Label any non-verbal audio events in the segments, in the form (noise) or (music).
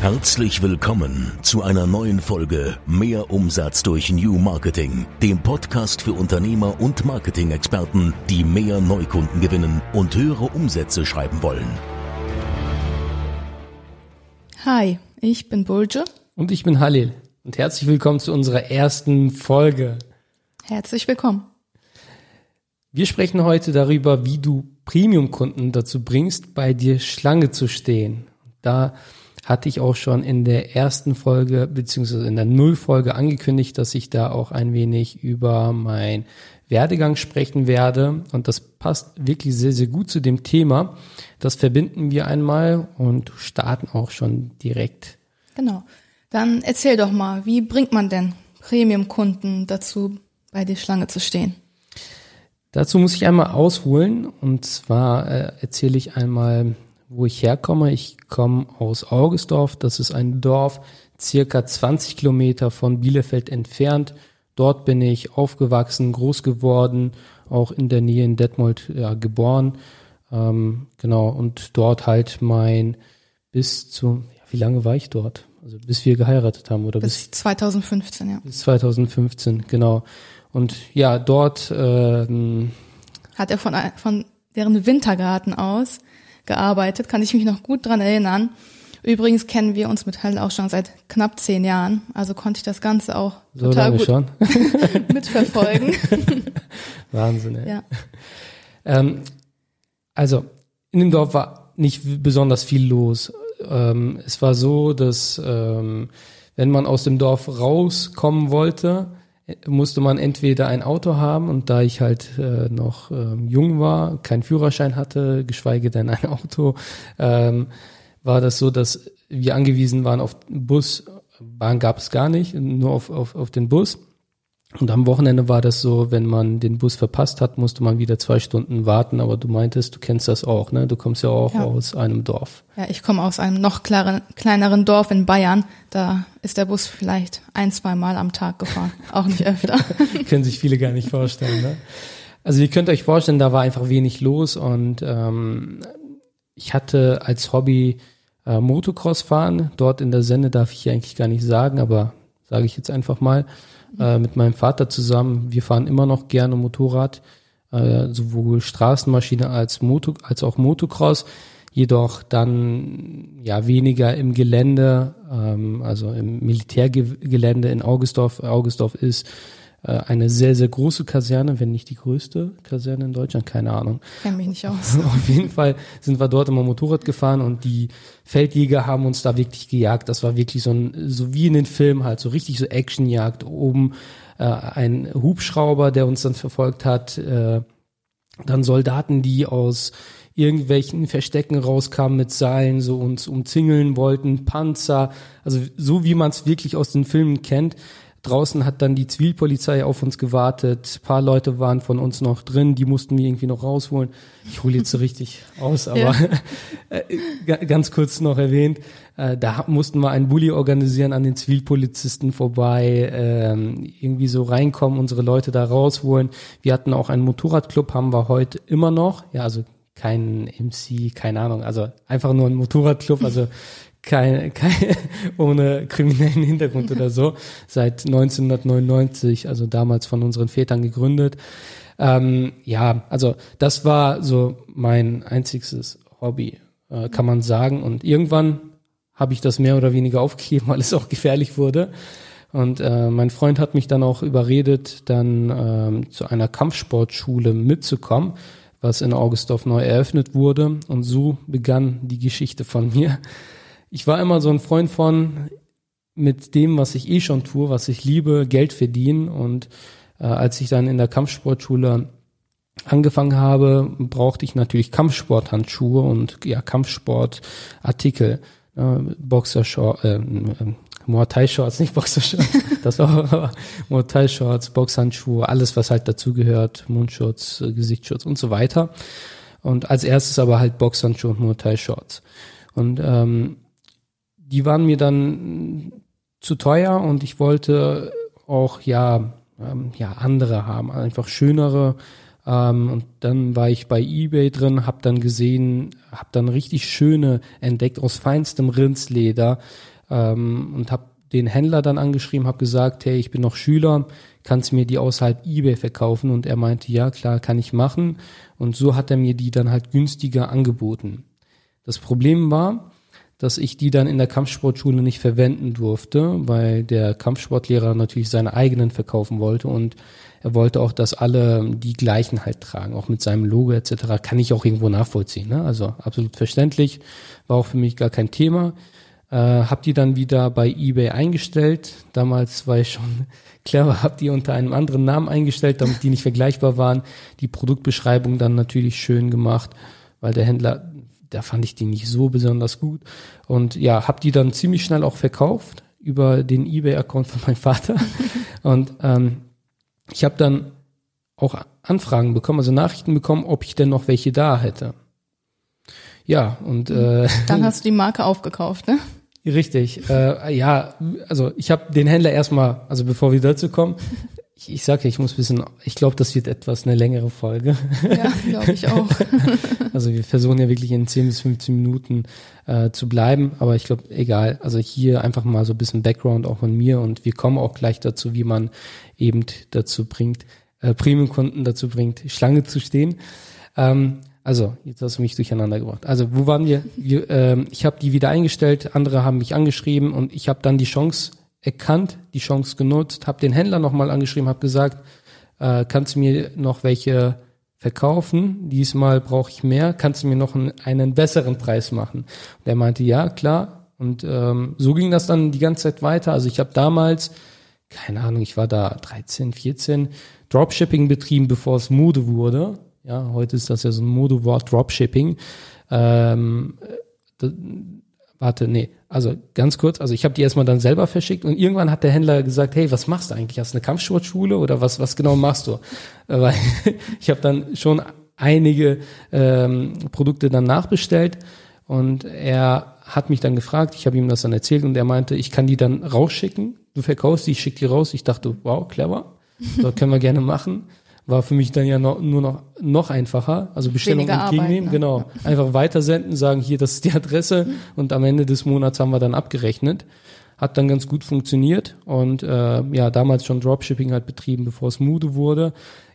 Herzlich willkommen zu einer neuen Folge Mehr Umsatz durch New Marketing, dem Podcast für Unternehmer und Marketing-Experten, die mehr Neukunden gewinnen und höhere Umsätze schreiben wollen. Hi, ich bin Bulge. Und ich bin Halil. Und herzlich willkommen zu unserer ersten Folge. Herzlich willkommen. Wir sprechen heute darüber, wie du Premium-Kunden dazu bringst, bei dir Schlange zu stehen. Da hatte ich auch schon in der ersten Folge beziehungsweise in der Nullfolge angekündigt, dass ich da auch ein wenig über mein Werdegang sprechen werde. Und das passt wirklich sehr, sehr gut zu dem Thema. Das verbinden wir einmal und starten auch schon direkt. Genau. Dann erzähl doch mal, wie bringt man denn Premium-Kunden dazu, bei der Schlange zu stehen? Dazu muss ich einmal ausholen und zwar äh, erzähle ich einmal, wo ich herkomme. Ich komme aus Augustorf. Das ist ein Dorf circa 20 Kilometer von Bielefeld entfernt. Dort bin ich aufgewachsen, groß geworden, auch in der Nähe in Detmold ja, geboren. Ähm, genau, und dort halt mein bis zu, ja, wie lange war ich dort? Also bis wir geheiratet haben oder bis, bis 2015, ja. Bis 2015, genau. Und ja, dort ähm, hat er von, von deren Wintergarten aus gearbeitet, kann ich mich noch gut dran erinnern. Übrigens kennen wir uns mit Helen auch schon seit knapp zehn Jahren, also konnte ich das Ganze auch so total gut schon. (laughs) (laughs) mitverfolgen. Wahnsinn, ey. ja. Ähm, also in dem Dorf war nicht besonders viel los. Ähm, es war so, dass ähm, wenn man aus dem Dorf rauskommen wollte, musste man entweder ein Auto haben und da ich halt äh, noch ähm, jung war, keinen Führerschein hatte, geschweige denn ein (laughs) Auto, ähm, war das so, dass wir angewiesen waren auf Bus. Bahn gab es gar nicht, nur auf, auf, auf den Bus. Und am Wochenende war das so, wenn man den Bus verpasst hat, musste man wieder zwei Stunden warten. Aber du meintest, du kennst das auch, ne? Du kommst ja auch ja. aus einem Dorf. Ja, ich komme aus einem noch klaren, kleineren Dorf in Bayern. Da ist der Bus vielleicht ein, zwei Mal am Tag gefahren. (laughs) auch nicht öfter. (laughs) Können sich viele gar nicht vorstellen, ne? Also ihr könnt euch vorstellen, da war einfach wenig los und ähm, ich hatte als Hobby äh, Motocross fahren. Dort in der Sende darf ich eigentlich gar nicht sagen, aber sage ich jetzt einfach mal äh, mit meinem Vater zusammen. Wir fahren immer noch gerne Motorrad, äh, sowohl Straßenmaschine als Moto, als auch Motocross. Jedoch dann ja weniger im Gelände, ähm, also im Militärgelände in Augustdorf. Augustdorf ist eine sehr, sehr große Kaserne, wenn nicht die größte Kaserne in Deutschland, keine Ahnung. Kenn mich nicht aus. (laughs) Auf jeden Fall sind wir dort immer Motorrad gefahren und die Feldjäger haben uns da wirklich gejagt. Das war wirklich so ein, so wie in den Filmen halt, so richtig so Actionjagd. Oben äh, ein Hubschrauber, der uns dann verfolgt hat, äh, dann Soldaten, die aus irgendwelchen Verstecken rauskamen mit Seilen, so uns umzingeln wollten, Panzer, also so wie man es wirklich aus den Filmen kennt. Draußen hat dann die Zivilpolizei auf uns gewartet. Ein paar Leute waren von uns noch drin, die mussten wir irgendwie noch rausholen. Ich hole jetzt so richtig (laughs) aus, aber ja. (laughs) Äh, ganz kurz noch erwähnt, äh, da mussten wir einen Bulli organisieren an den Zivilpolizisten vorbei, ähm, irgendwie so reinkommen, unsere Leute da rausholen. Wir hatten auch einen Motorradclub, haben wir heute immer noch. Ja, also kein MC, keine Ahnung, also einfach nur ein Motorradclub, also kein, kein, (laughs) ohne kriminellen Hintergrund oder so, seit 1999, also damals von unseren Vätern gegründet. Ähm, ja, also das war so mein einziges Hobby, äh, kann man sagen. Und irgendwann habe ich das mehr oder weniger aufgegeben, (laughs) weil es auch gefährlich wurde. Und äh, mein Freund hat mich dann auch überredet, dann ähm, zu einer Kampfsportschule mitzukommen, was in Augustdorf neu eröffnet wurde. Und so begann die Geschichte von mir ich war immer so ein Freund von mit dem, was ich eh schon tue, was ich liebe, Geld verdienen. Und äh, als ich dann in der Kampfsportschule angefangen habe, brauchte ich natürlich Kampfsporthandschuhe und ja Kampfsportartikel, äh, Boxershorts, äh, äh, Muay Thai Shorts, nicht Boxershorts, (laughs) das war Muay Thai Shorts, Boxhandschuhe, alles was halt dazugehört, Mundschutz, äh, Gesichtsschutz und so weiter. Und als erstes aber halt Boxhandschuhe und Muay Thai Shorts. Und ähm, die waren mir dann zu teuer und ich wollte auch ja ähm, ja andere haben, einfach schönere. Ähm, und dann war ich bei eBay drin, habe dann gesehen, habe dann richtig schöne entdeckt aus feinstem Rindsleder, ähm, und habe den Händler dann angeschrieben, habe gesagt, hey, ich bin noch Schüler, kannst du mir die außerhalb eBay verkaufen? Und er meinte, ja, klar, kann ich machen. Und so hat er mir die dann halt günstiger angeboten. Das Problem war, dass ich die dann in der Kampfsportschule nicht verwenden durfte, weil der Kampfsportlehrer natürlich seine eigenen verkaufen wollte und er wollte auch, dass alle die gleichen halt tragen, auch mit seinem Logo etc. Kann ich auch irgendwo nachvollziehen. Ne? Also absolut verständlich, war auch für mich gar kein Thema. Äh, hab die dann wieder bei eBay eingestellt. Damals war ich schon (laughs) clever, hab die unter einem anderen Namen eingestellt, damit die nicht vergleichbar waren. Die Produktbeschreibung dann natürlich schön gemacht, weil der Händler, da fand ich die nicht so besonders gut. Und ja, hab die dann ziemlich schnell auch verkauft über den eBay-Account von meinem Vater. (laughs) Und ähm, ich habe dann auch Anfragen bekommen, also Nachrichten bekommen, ob ich denn noch welche da hätte. Ja, und äh, dann hast (laughs) du die Marke aufgekauft, ne? Richtig. Äh, ja, also ich habe den Händler erstmal, also bevor wir dazu kommen, ich, ich sage, ich muss bisschen, ich glaube, das wird etwas eine längere Folge. Ja, glaube ich auch. (laughs) also wir versuchen ja wirklich in 10 bis 15 Minuten äh, zu bleiben, aber ich glaube, egal. Also hier einfach mal so ein bisschen Background auch von mir und wir kommen auch gleich dazu, wie man eben dazu bringt, äh, Premium-Kunden dazu bringt, Schlange zu stehen. Ähm, also, jetzt hast du mich durcheinander gebracht. Also, wo waren wir? wir ähm, ich habe die wieder eingestellt, andere haben mich angeschrieben und ich habe dann die Chance erkannt, die Chance genutzt, habe den Händler nochmal angeschrieben, habe gesagt, äh, kannst du mir noch welche verkaufen? Diesmal brauche ich mehr, kannst du mir noch einen, einen besseren Preis machen? Und er meinte, ja, klar. Und ähm, so ging das dann die ganze Zeit weiter. Also ich habe damals, keine Ahnung, ich war da 13, 14, Dropshipping betrieben, bevor es Mode wurde. Ja, heute ist das ja so ein Modewort Dropshipping. Ähm, das, warte, nee, also ganz kurz, also ich habe die erstmal dann selber verschickt und irgendwann hat der Händler gesagt, hey, was machst du eigentlich? Hast du eine Kampfsportschule oder was, was genau machst du? Weil (laughs) ich habe dann schon einige ähm, Produkte dann nachbestellt und er hat mich dann gefragt, ich habe ihm das dann erzählt und er meinte, ich kann die dann rausschicken, du verkaufst die, ich schicke die raus. Ich dachte, wow, clever, das können wir gerne machen war für mich dann ja noch, nur noch, noch einfacher. Also Bestellung Weniger entgegennehmen, Arbeit, ne? genau. Einfach weitersenden, sagen, hier, das ist die Adresse mhm. und am Ende des Monats haben wir dann abgerechnet. Hat dann ganz gut funktioniert und äh, ja, damals schon Dropshipping halt betrieben, bevor es Mude wurde.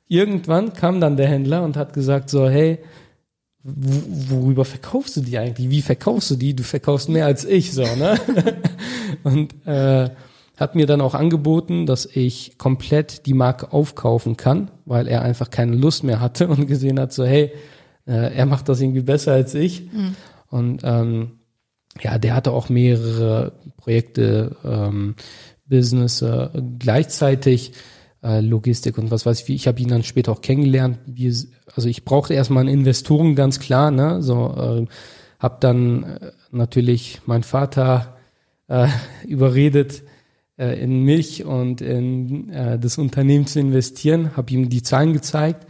Irgendwann kam dann der Händler und hat gesagt so, hey, worüber verkaufst du die eigentlich? Wie verkaufst du die? Du verkaufst mehr als ich, so, ne? (laughs) und äh, hat mir dann auch angeboten, dass ich komplett die Marke aufkaufen kann, weil er einfach keine Lust mehr hatte und gesehen hat, so hey, äh, er macht das irgendwie besser als ich. Mhm. Und ähm, ja, der hatte auch mehrere Projekte, ähm, Business äh, gleichzeitig, äh, Logistik und was weiß ich. Ich habe ihn dann später auch kennengelernt. Wie, also ich brauchte erstmal einen Investoren, ganz klar. Ne? So äh, habe dann natürlich mein Vater äh, (laughs) überredet, äh, in mich und in äh, das Unternehmen zu investieren, habe ihm die Zahlen gezeigt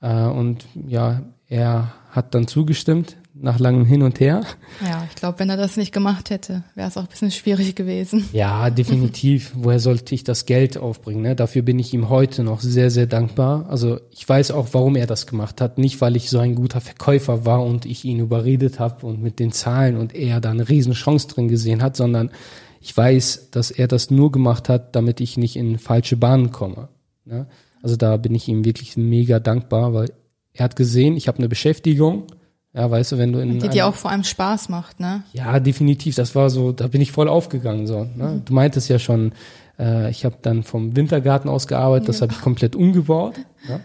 äh, und ja, er hat dann zugestimmt nach langem Hin und Her. Ja, ich glaube, wenn er das nicht gemacht hätte, wäre es auch ein bisschen schwierig gewesen. Ja, definitiv. (laughs) Woher sollte ich das Geld aufbringen? Ne? Dafür bin ich ihm heute noch sehr, sehr dankbar. Also ich weiß auch, warum er das gemacht hat. Nicht, weil ich so ein guter Verkäufer war und ich ihn überredet habe und mit den Zahlen und er da eine Riesenchance drin gesehen hat, sondern ich weiß, dass er das nur gemacht hat, damit ich nicht in falsche Bahnen komme. Ne? Also da bin ich ihm wirklich mega dankbar, weil er hat gesehen, ich habe eine Beschäftigung. Ja, weißt du, wenn du in die dir auch vor allem Spaß macht, ne? Ja, definitiv. Das war so, da bin ich voll aufgegangen so. Ne? Mhm. Du meintest ja schon, äh, ich habe dann vom Wintergarten aus gearbeitet, das ja. habe ich komplett umgebaut. Ne?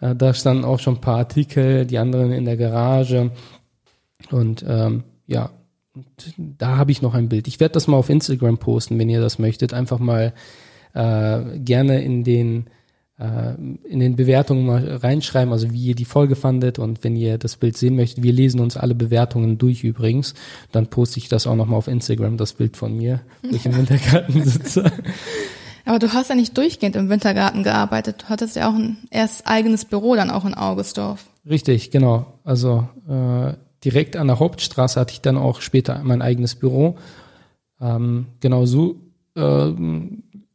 Äh, da standen auch schon ein paar Artikel, die anderen in der Garage und ähm, ja, da habe ich noch ein Bild. Ich werde das mal auf Instagram posten, wenn ihr das möchtet. Einfach mal äh, gerne in den äh, in den Bewertungen mal reinschreiben, also wie ihr die Folge fandet und wenn ihr das Bild sehen möchtet, wir lesen uns alle Bewertungen durch übrigens, dann poste ich das auch nochmal auf Instagram, das Bild von mir, wo ich im (laughs) Wintergarten sitze. Aber du hast ja nicht durchgehend im Wintergarten gearbeitet, du hattest ja auch ein erst eigenes Büro dann auch in Augustdorf. Richtig, genau. Also äh, direkt an der Hauptstraße hatte ich dann auch später mein eigenes Büro. Ähm, genau so äh,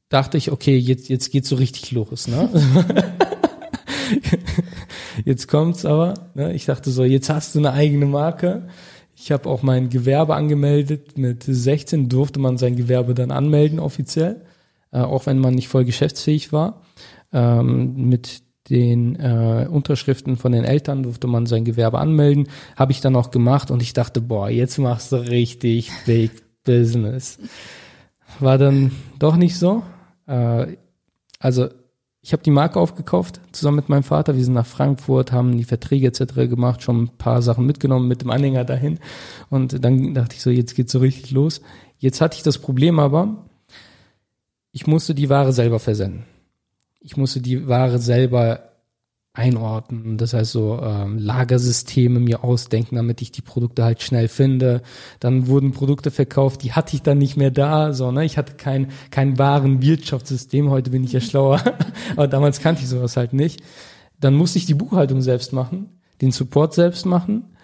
dachte ich, okay, jetzt, jetzt geht's so richtig los. Ne? (laughs) jetzt kommt's aber. Ne? Ich dachte so, jetzt hast du eine eigene Marke. Ich habe auch mein Gewerbe angemeldet. Mit 16 durfte man sein Gewerbe dann anmelden offiziell, äh, auch wenn man nicht voll geschäftsfähig war. Ähm, mit den äh, Unterschriften von den Eltern durfte man sein Gewerbe anmelden. Habe ich dann auch gemacht und ich dachte, boah, jetzt machst du richtig Big Business. War dann doch nicht so. Äh, also ich habe die Marke aufgekauft, zusammen mit meinem Vater. Wir sind nach Frankfurt, haben die Verträge etc. gemacht, schon ein paar Sachen mitgenommen mit dem Anhänger dahin. Und dann dachte ich so, jetzt geht's so richtig los. Jetzt hatte ich das Problem aber, ich musste die Ware selber versenden. Ich musste die Ware selber einordnen. Das heißt so ähm, Lagersysteme mir ausdenken, damit ich die Produkte halt schnell finde. Dann wurden Produkte verkauft, die hatte ich dann nicht mehr da. So, ne? Ich hatte kein, kein wahren Wirtschaftssystem. Heute bin ich ja schlauer. (laughs) Aber damals kannte ich sowas halt nicht. Dann musste ich die Buchhaltung selbst machen, den Support selbst machen.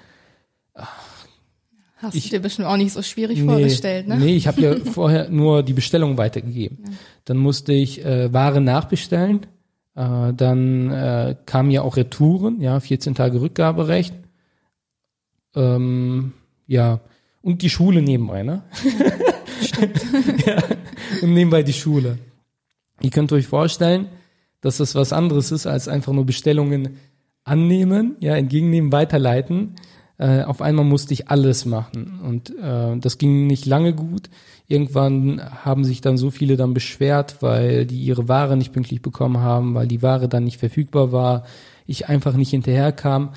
Hast ich, du dir bestimmt auch nicht so schwierig nee, vorgestellt, ne? Nee, ich habe ja (laughs) vorher nur die Bestellung weitergegeben. Ja. Dann musste ich äh, Ware nachbestellen äh, dann äh, kamen ja auch Retouren, ja, 14 Tage Rückgaberecht. Ähm, ja, und die Schule nebenbei, ne? (laughs) Stimmt. (laughs) ja, und nebenbei die Schule. Ihr könnt euch vorstellen, dass das was anderes ist, als einfach nur Bestellungen annehmen, ja, entgegennehmen, weiterleiten. Äh, auf einmal musste ich alles machen und äh, das ging nicht lange gut. Irgendwann haben sich dann so viele dann beschwert, weil die ihre Ware nicht pünktlich bekommen haben, weil die Ware dann nicht verfügbar war, ich einfach nicht hinterherkam.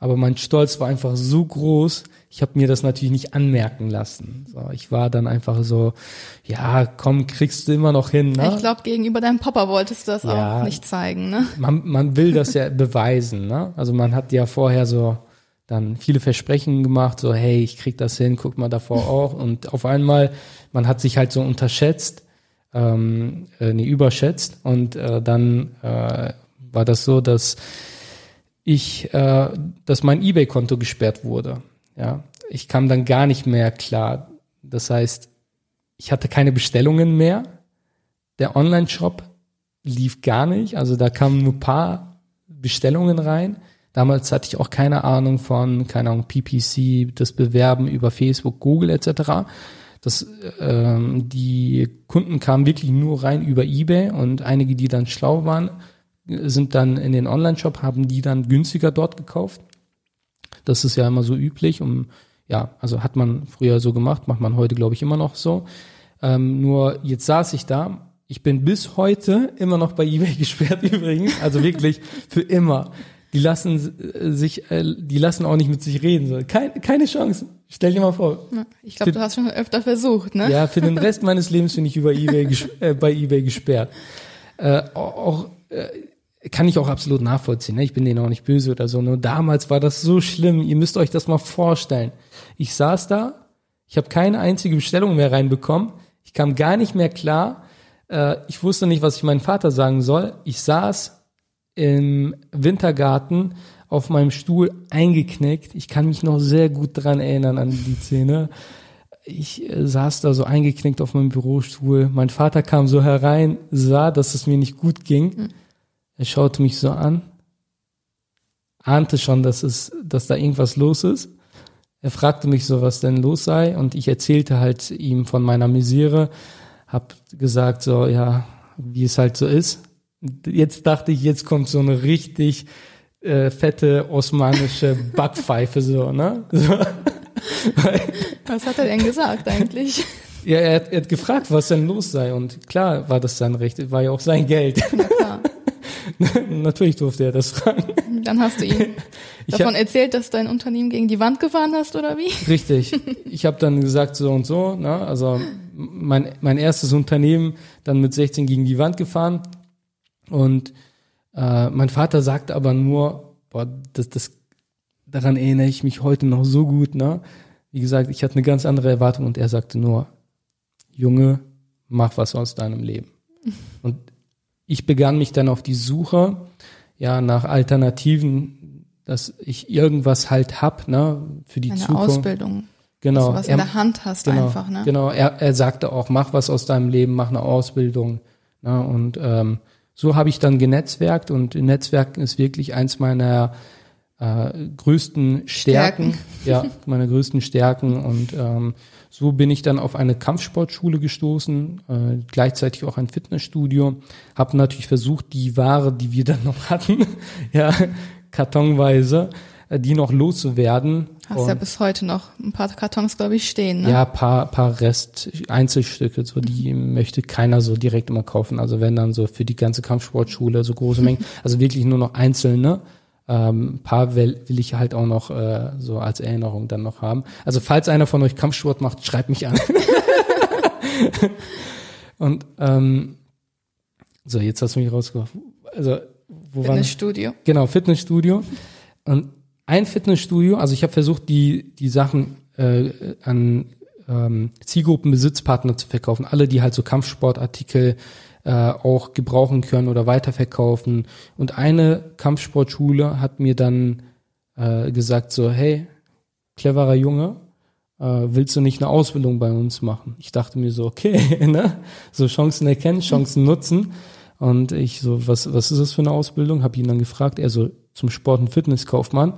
Aber mein Stolz war einfach so groß, ich habe mir das natürlich nicht anmerken lassen. So, ich war dann einfach so, ja, komm, kriegst du immer noch hin. Ne? Ich glaube, gegenüber deinem Papa wolltest du das ja, auch nicht zeigen. Ne? Man, man will das ja (laughs) beweisen. Ne? Also man hat ja vorher so dann viele Versprechen gemacht, so hey, ich krieg das hin, guck mal davor (laughs) auch. Und auf einmal man hat sich halt so unterschätzt, ähm, äh, nee, überschätzt und äh, dann äh, war das so, dass ich, äh, dass mein eBay-Konto gesperrt wurde. Ja, ich kam dann gar nicht mehr klar. Das heißt, ich hatte keine Bestellungen mehr. Der Online-Shop lief gar nicht. Also da kamen nur paar Bestellungen rein. Damals hatte ich auch keine Ahnung von, keine Ahnung, PPC, das Bewerben über Facebook, Google etc. Das, ähm, die Kunden kamen wirklich nur rein über eBay und einige, die dann schlau waren, sind dann in den Online-Shop, haben die dann günstiger dort gekauft. Das ist ja immer so üblich, um ja, also hat man früher so gemacht, macht man heute, glaube ich, immer noch so. Ähm, nur jetzt saß ich da. Ich bin bis heute immer noch bei eBay (laughs) gesperrt übrigens, also wirklich für immer die lassen äh, sich, äh, die lassen auch nicht mit sich reden. So. Kein, keine Chance. Stell dir mal vor. Ich glaube, du hast schon öfter versucht, ne? Ja, für den Rest meines Lebens bin ich über eBay (laughs) äh, bei eBay gesperrt. Äh, auch äh, kann ich auch absolut nachvollziehen. Ne? Ich bin denen auch nicht böse oder so. Nur damals war das so schlimm. Ihr müsst euch das mal vorstellen. Ich saß da, ich habe keine einzige Bestellung mehr reinbekommen. Ich kam gar nicht mehr klar. Äh, ich wusste nicht, was ich meinem Vater sagen soll. Ich saß im Wintergarten auf meinem Stuhl eingeknickt. Ich kann mich noch sehr gut dran erinnern an die Szene. Ich äh, saß da so eingeknickt auf meinem Bürostuhl. Mein Vater kam so herein, sah, dass es mir nicht gut ging. Mhm. Er schaute mich so an, ahnte schon, dass es, dass da irgendwas los ist. Er fragte mich so, was denn los sei, und ich erzählte halt ihm von meiner Misere, hab gesagt so, ja, wie es halt so ist jetzt dachte ich, jetzt kommt so eine richtig äh, fette osmanische (laughs) Backpfeife so, ne? So. (laughs) was hat er denn gesagt eigentlich? (laughs) Ja, er hat, er hat gefragt, was denn los sei und klar war das sein Recht, war ja auch sein Geld. Na klar. Natürlich durfte er das fragen. Dann hast du ihm davon hab, erzählt, dass dein Unternehmen gegen die Wand gefahren hast oder wie? Richtig. Ich habe dann gesagt so und so, ne? also mein mein erstes Unternehmen dann mit 16 gegen die Wand gefahren und äh, mein Vater sagte aber nur, boah, das, das, daran erinnere ich mich heute noch so gut, ne? Wie gesagt, ich hatte eine ganz andere Erwartung und er sagte nur, Junge, mach was aus deinem Leben. (laughs) Und ich begann mich dann auf die Suche, ja, nach Alternativen, dass ich irgendwas halt hab, ne, für die Eine Zukunft. Ausbildung. Genau. Dass du was er, in der Hand hast genau, einfach, ne? Genau. Er, er sagte auch, mach was aus deinem Leben, mach eine Ausbildung, ne, und ähm, so habe ich dann genetzwerkt und Netzwerken ist wirklich eins meiner äh, größten Stärken, Stärken. (laughs) ja, meine größten Stärken. Und ähm, so bin ich dann auf eine Kampfsportschule gestoßen, äh, gleichzeitig auch ein Fitnessstudio, habe natürlich versucht, die Ware, die wir dann noch hatten, (laughs) ja, kartonweise, die noch loszuwerden. Hast und, ja bis heute noch ein paar Kartons, glaube ich, stehen. Ne? Ja, paar, paar Rest, Einzelstücke, so die mhm. möchte keiner so direkt immer kaufen. Also wenn dann so für die ganze Kampfsportschule so große Mengen, (laughs) also wirklich nur noch einzelne. Ähm, paar will, will ich halt auch noch äh, so als Erinnerung dann noch haben. Also falls einer von euch Kampfsport macht, schreibt mich an. (laughs) Und ähm, so, jetzt hast du mich rausgeworfen. Also wo Fitnessstudio. War genau, Fitnessstudio. Und ein Fitnessstudio, also ich habe versucht, die, die Sachen äh, an ähm, Zielgruppenbesitzpartner zu verkaufen. Alle, die halt so Kampfsportartikel äh, auch gebrauchen können oder weiterverkaufen. Und eine Kampfsportschule hat mir dann äh, gesagt so, hey, cleverer Junge, äh, willst du nicht eine Ausbildung bei uns machen? Ich dachte mir so, okay, (laughs) ne? so Chancen erkennen, Chancen (laughs) nutzen. Und ich so, was, was ist das für eine Ausbildung? Habe ihn dann gefragt, er so, zum Sport- und Fitnesskaufmann.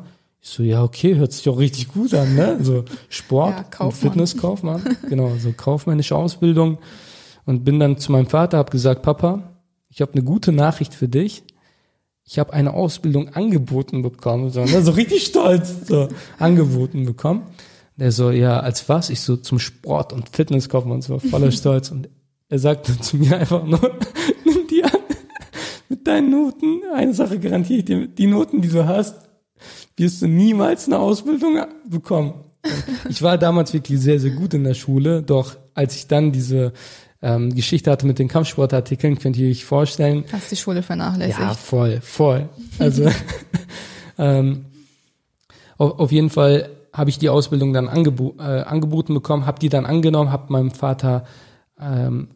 Ich so, ja, okay, hört sich auch richtig gut an, ne? So Sport ja, und Fitnesskaufmann. Genau, so kaufmännische Ausbildung. Und bin dann zu meinem Vater, habe gesagt, Papa, ich habe eine gute Nachricht für dich. Ich habe eine Ausbildung angeboten bekommen, so, ne? so richtig stolz, so angeboten bekommen. Der so, ja, als was? Ich so, zum Sport- und Fitnesskaufmann, so voller (laughs) Stolz. Und er sagte zu mir einfach nur, (laughs) nimm die an mit deinen Noten. Eine Sache garantiere ich dir, die Noten, die du hast, wirst du niemals eine Ausbildung bekommen. Ich war damals wirklich sehr, sehr gut in der Schule, doch als ich dann diese ähm, Geschichte hatte mit den Kampfsportartikeln, könnt ihr euch vorstellen. Hast die Schule vernachlässigt. Ja, voll, voll. Also (laughs) ähm, auf, auf jeden Fall habe ich die Ausbildung dann angebo äh, angeboten bekommen, habe die dann angenommen, habe meinem Vater ähm,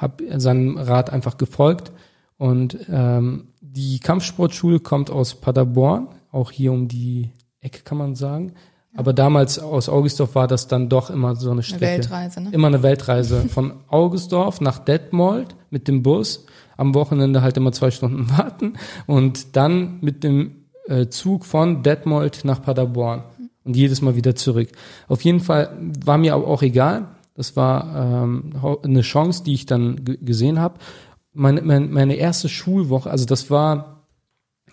hab seinem Rat einfach gefolgt und ähm, die Kampfsportschule kommt aus Paderborn, auch hier um die Ecke kann man sagen. Aber damals aus Augustdorf war das dann doch immer so eine Strecke. Eine Weltreise, ne? Immer eine Weltreise. (laughs) Von Augustdorf nach Detmold mit dem Bus. Am Wochenende halt immer zwei Stunden (laughs) warten. Und dann mit dem äh, Zug von Detmold nach Paderborn. Und jedes Mal wieder zurück. Auf jeden Fall war mir aber auch egal. Das war ähm, eine Chance, die ich dann gesehen habe. Meine, meine, meine erste Schulwoche, also das war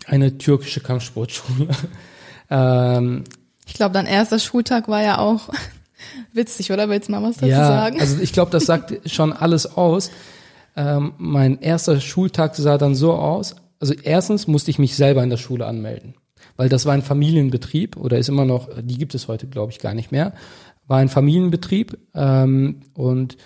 eine türkische Kampfsportschule. (laughs) ähm, ich glaube, dein erster Schultag war ja auch (laughs) witzig, oder? Willst du mal was dazu ja, sagen? Also ich glaube, das sagt (laughs) schon alles aus. Ähm, mein erster Schultag sah dann so aus. Also erstens musste ich mich selber in der Schule anmelden, weil das war ein Familienbetrieb oder ist immer noch, die gibt es heute, glaube ich, gar nicht mehr. War ein Familienbetrieb ähm, und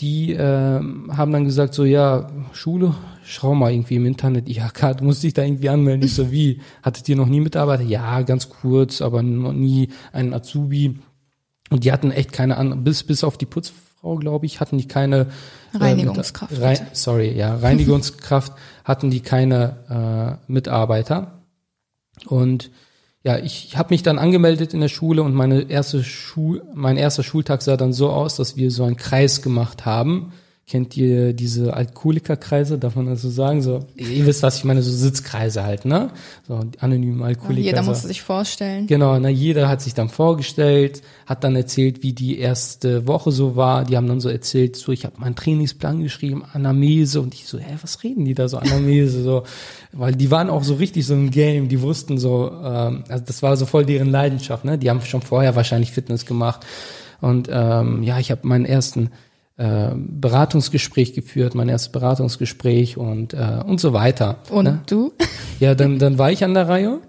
die äh, haben dann gesagt, so ja, Schule, schau mal irgendwie im Internet, (laughs) ja, du musst dich da irgendwie anmelden. Ich so, wie? Hattet ihr noch nie Mitarbeiter? Ja, ganz kurz, aber noch nie einen Azubi. Und die hatten echt keine an bis bis auf die Putzfrau, glaube ich, hatten die keine äh, Reinigungskraft. Äh, Rein, sorry, ja, (laughs) Reinigungskraft hatten die keine äh, Mitarbeiter. Und ja, ich habe mich dann angemeldet in der Schule und meine erste Schul, mein erster Schultag sah dann so aus, dass wir so einen Kreis gemacht haben Kennt ihr diese Alkoholikerkreise, darf man das so sagen? So, ihr wisst, was ich meine, so Sitzkreise halt, ne? So anonyme Alkoholiker. jeder musste sich vorstellen. Genau, na, jeder hat sich dann vorgestellt, hat dann erzählt, wie die erste Woche so war. Die haben dann so erzählt, so, ich habe meinen Trainingsplan geschrieben, Anamese und ich so, hä, was reden die da so, Anamese, so, weil die waren auch so richtig so im Game, die wussten so, ähm, also das war so voll deren Leidenschaft, ne? Die haben schon vorher wahrscheinlich Fitness gemacht und ähm, ja, ich habe meinen ersten äh, Beratungsgespräch geführt, mein erstes Beratungsgespräch und und, und so weiter. Und ne? du? (laughs) Ja, dann, dann war ich an der Reihe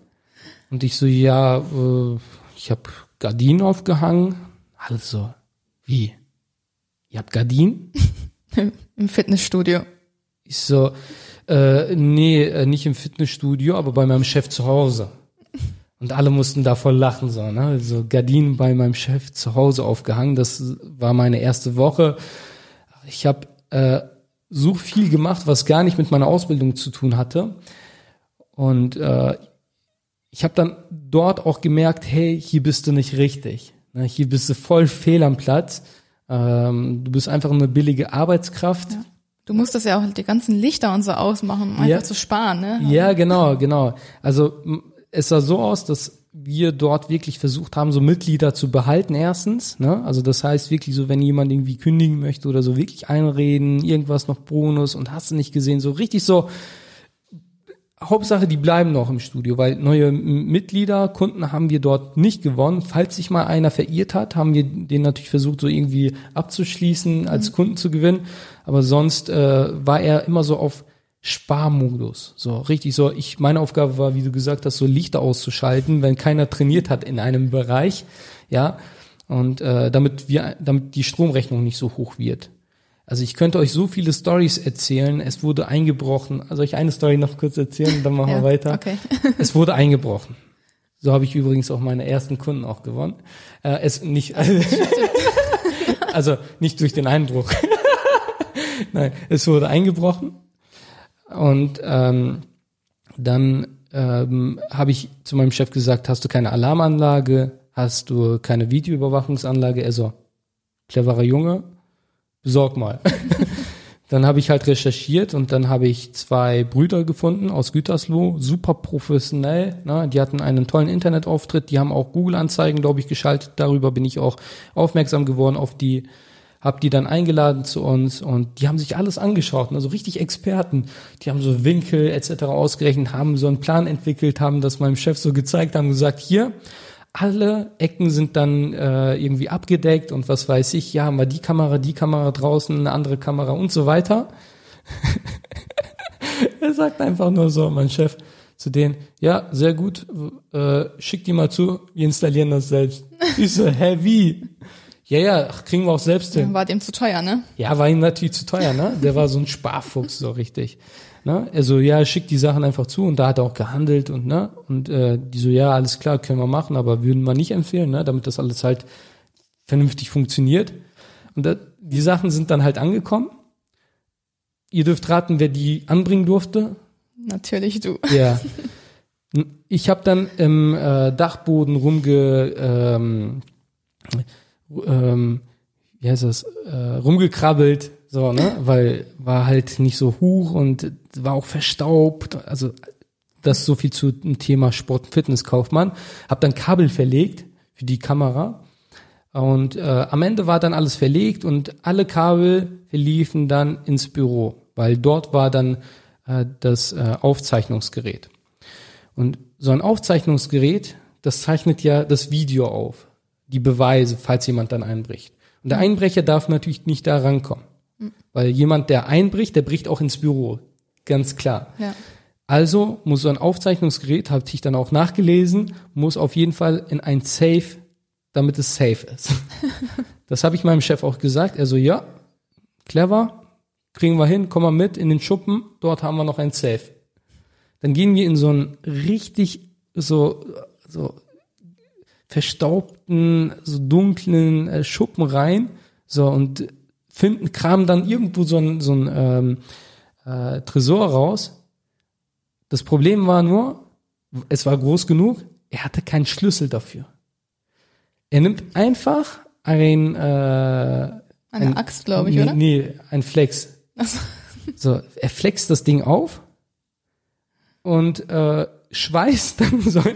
und ich so, ja, äh, ich habe Gardinen aufgehangen. Alles so, wie? Ihr habt Gardinen? (laughs) Im Fitnessstudio. Ich so, äh, nee, äh, nicht im Fitnessstudio, aber bei meinem Chef zu Hause. Und alle mussten da voll lachen, so, ne? Also Gardinen bei meinem Chef zu Hause aufgehangen. Das war meine erste Woche. Ich habe äh, so viel gemacht, was gar nicht mit meiner Ausbildung zu tun hatte. Und äh, ich habe dann dort auch gemerkt, hey, hier bist du nicht richtig. Ne? Hier bist du voll fehl am Platz. Ähm, du bist einfach eine billige Arbeitskraft. Ja. Du musst das ja auch die ganzen Lichter und so ausmachen, um ja. einfach zu sparen, ne? Ja, genau, genau. Also es sah so aus, dass wir dort wirklich versucht haben, so Mitglieder zu behalten erstens. Ne? Also das heißt wirklich so, wenn jemand irgendwie kündigen möchte oder so wirklich einreden, irgendwas noch Bonus und hast du nicht gesehen, so richtig so. Hauptsache, die bleiben noch im Studio, weil neue Mitglieder, Kunden haben wir dort nicht gewonnen. Falls sich mal einer verirrt hat, haben wir den natürlich versucht, so irgendwie abzuschließen, als mhm. Kunden zu gewinnen. Aber sonst äh, war er immer so auf Sparmodus. So richtig so. Ich meine Aufgabe war, wie du gesagt hast, so Lichter auszuschalten, wenn keiner trainiert hat in einem Bereich, ja. Und äh, damit wir, damit die Stromrechnung nicht so hoch wird. Also ich könnte euch so viele Stories erzählen. Es wurde eingebrochen. Also ich eine Story noch kurz erzählen, dann machen (laughs) ja, wir weiter. Okay. (laughs) es wurde eingebrochen. So habe ich übrigens auch meine ersten Kunden auch gewonnen. Äh, es nicht, also, (laughs) also nicht durch den Eindruck. Nein, es wurde eingebrochen und ähm, dann ähm, habe ich zu meinem Chef gesagt, hast du keine Alarmanlage, hast du keine Videoüberwachungsanlage? Er so, cleverer Junge, besorg mal. (laughs) dann habe ich halt recherchiert und dann habe ich zwei Brüder gefunden aus Gütersloh, super professionell. Ne? Die hatten einen tollen Internetauftritt, die haben auch Google-Anzeigen, glaube ich, geschaltet. Darüber bin ich auch aufmerksam geworden auf die hab die dann eingeladen zu uns und die haben sich alles angeschaut, also richtig Experten. Die haben so Winkel etc. ausgerechnet, haben so einen Plan entwickelt, haben das meinem Chef so gezeigt, haben gesagt, hier, alle Ecken sind dann äh, irgendwie abgedeckt und was weiß ich, ja, haben wir die Kamera, die Kamera draußen, eine andere Kamera und so weiter. (laughs) er sagt einfach nur so, mein Chef, zu denen, ja, sehr gut, äh, schick die mal zu, wir installieren das selbst. Ich so, hä, wie? Ja, ja, kriegen wir auch selbst hin. War dem zu teuer, ne? Ja, war ihm natürlich zu teuer, ne? Der war so ein Sparfuchs, so richtig. Ne? Also ja, schickt die Sachen einfach zu und da hat er auch gehandelt und ne und äh, die so ja alles klar können wir machen, aber würden wir nicht empfehlen, ne, damit das alles halt vernünftig funktioniert. Und da, die Sachen sind dann halt angekommen. Ihr dürft raten, wer die anbringen durfte. Natürlich du. Ja. Ich habe dann im äh, Dachboden rumge ähm, ähm, wie heißt das, äh, rumgekrabbelt, so, ne, (laughs) weil war halt nicht so hoch und war auch verstaubt, also das so viel zu dem Thema Sport und Fitnesskaufmann. Hab dann Kabel verlegt für die Kamera und äh, am Ende war dann alles verlegt und alle Kabel verliefen dann ins Büro, weil dort war dann äh, das äh, Aufzeichnungsgerät. Und so ein Aufzeichnungsgerät, das zeichnet ja das Video auf die Beweise, falls jemand dann einbricht. Und der Einbrecher darf natürlich nicht da rankommen. Weil jemand, der einbricht, der bricht auch ins Büro. Ganz klar. Ja. Also muss so ein Aufzeichnungsgerät, habe ich dann auch nachgelesen, muss auf jeden Fall in ein Safe, damit es safe ist. (laughs) das habe ich meinem Chef auch gesagt. Er so, ja, clever, kriegen wir hin, komm mal mit in den Schuppen, dort haben wir noch ein Safe. Dann gehen wir in so ein richtig so, so verstaubten, so dunklen äh, Schuppen rein, so und finden, kramen dann irgendwo so ein, so ein ähm, äh, Tresor raus. Das Problem war nur, es war groß genug, er hatte keinen Schlüssel dafür. Er nimmt einfach ein äh, eine ein, Axt, glaube ich, nee, oder? Nee, ein Flex. So. so, er flext das Ding auf und äh, schweißt dann (laughs) so ein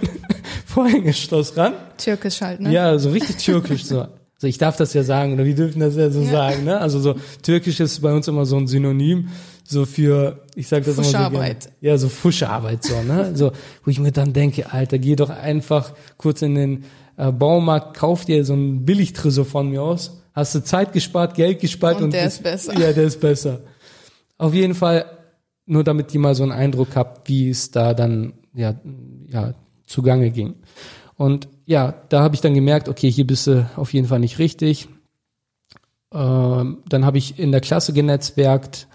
Vorhängeschloss ran. Türkisch halt, ne? Ja, so richtig türkisch so. Also ich darf das ja sagen, oder wir dürfen das ja so ja. sagen, ne? Also so türkisch ist bei uns immer so ein Synonym so für, ich sag das immer so gerne. Ja, so Fuscharbeit so, ne? So, wo ich mir dann denke, Alter, geh doch einfach kurz in den äh, Baumarkt, kauf dir so ein Billigtresor von mir aus, hast du Zeit gespart, Geld gespart und, und der ist besser. Ja, der ist besser. Auf jeden Fall, nur damit ihr mal so einen Eindruck habt, wie es da dann ja, ja zugange ging. Und ja, da habe ich dann gemerkt, okay, hier bist du auf jeden Fall nicht richtig. Ähm, dann habe ich in der Klasse genetzwerkt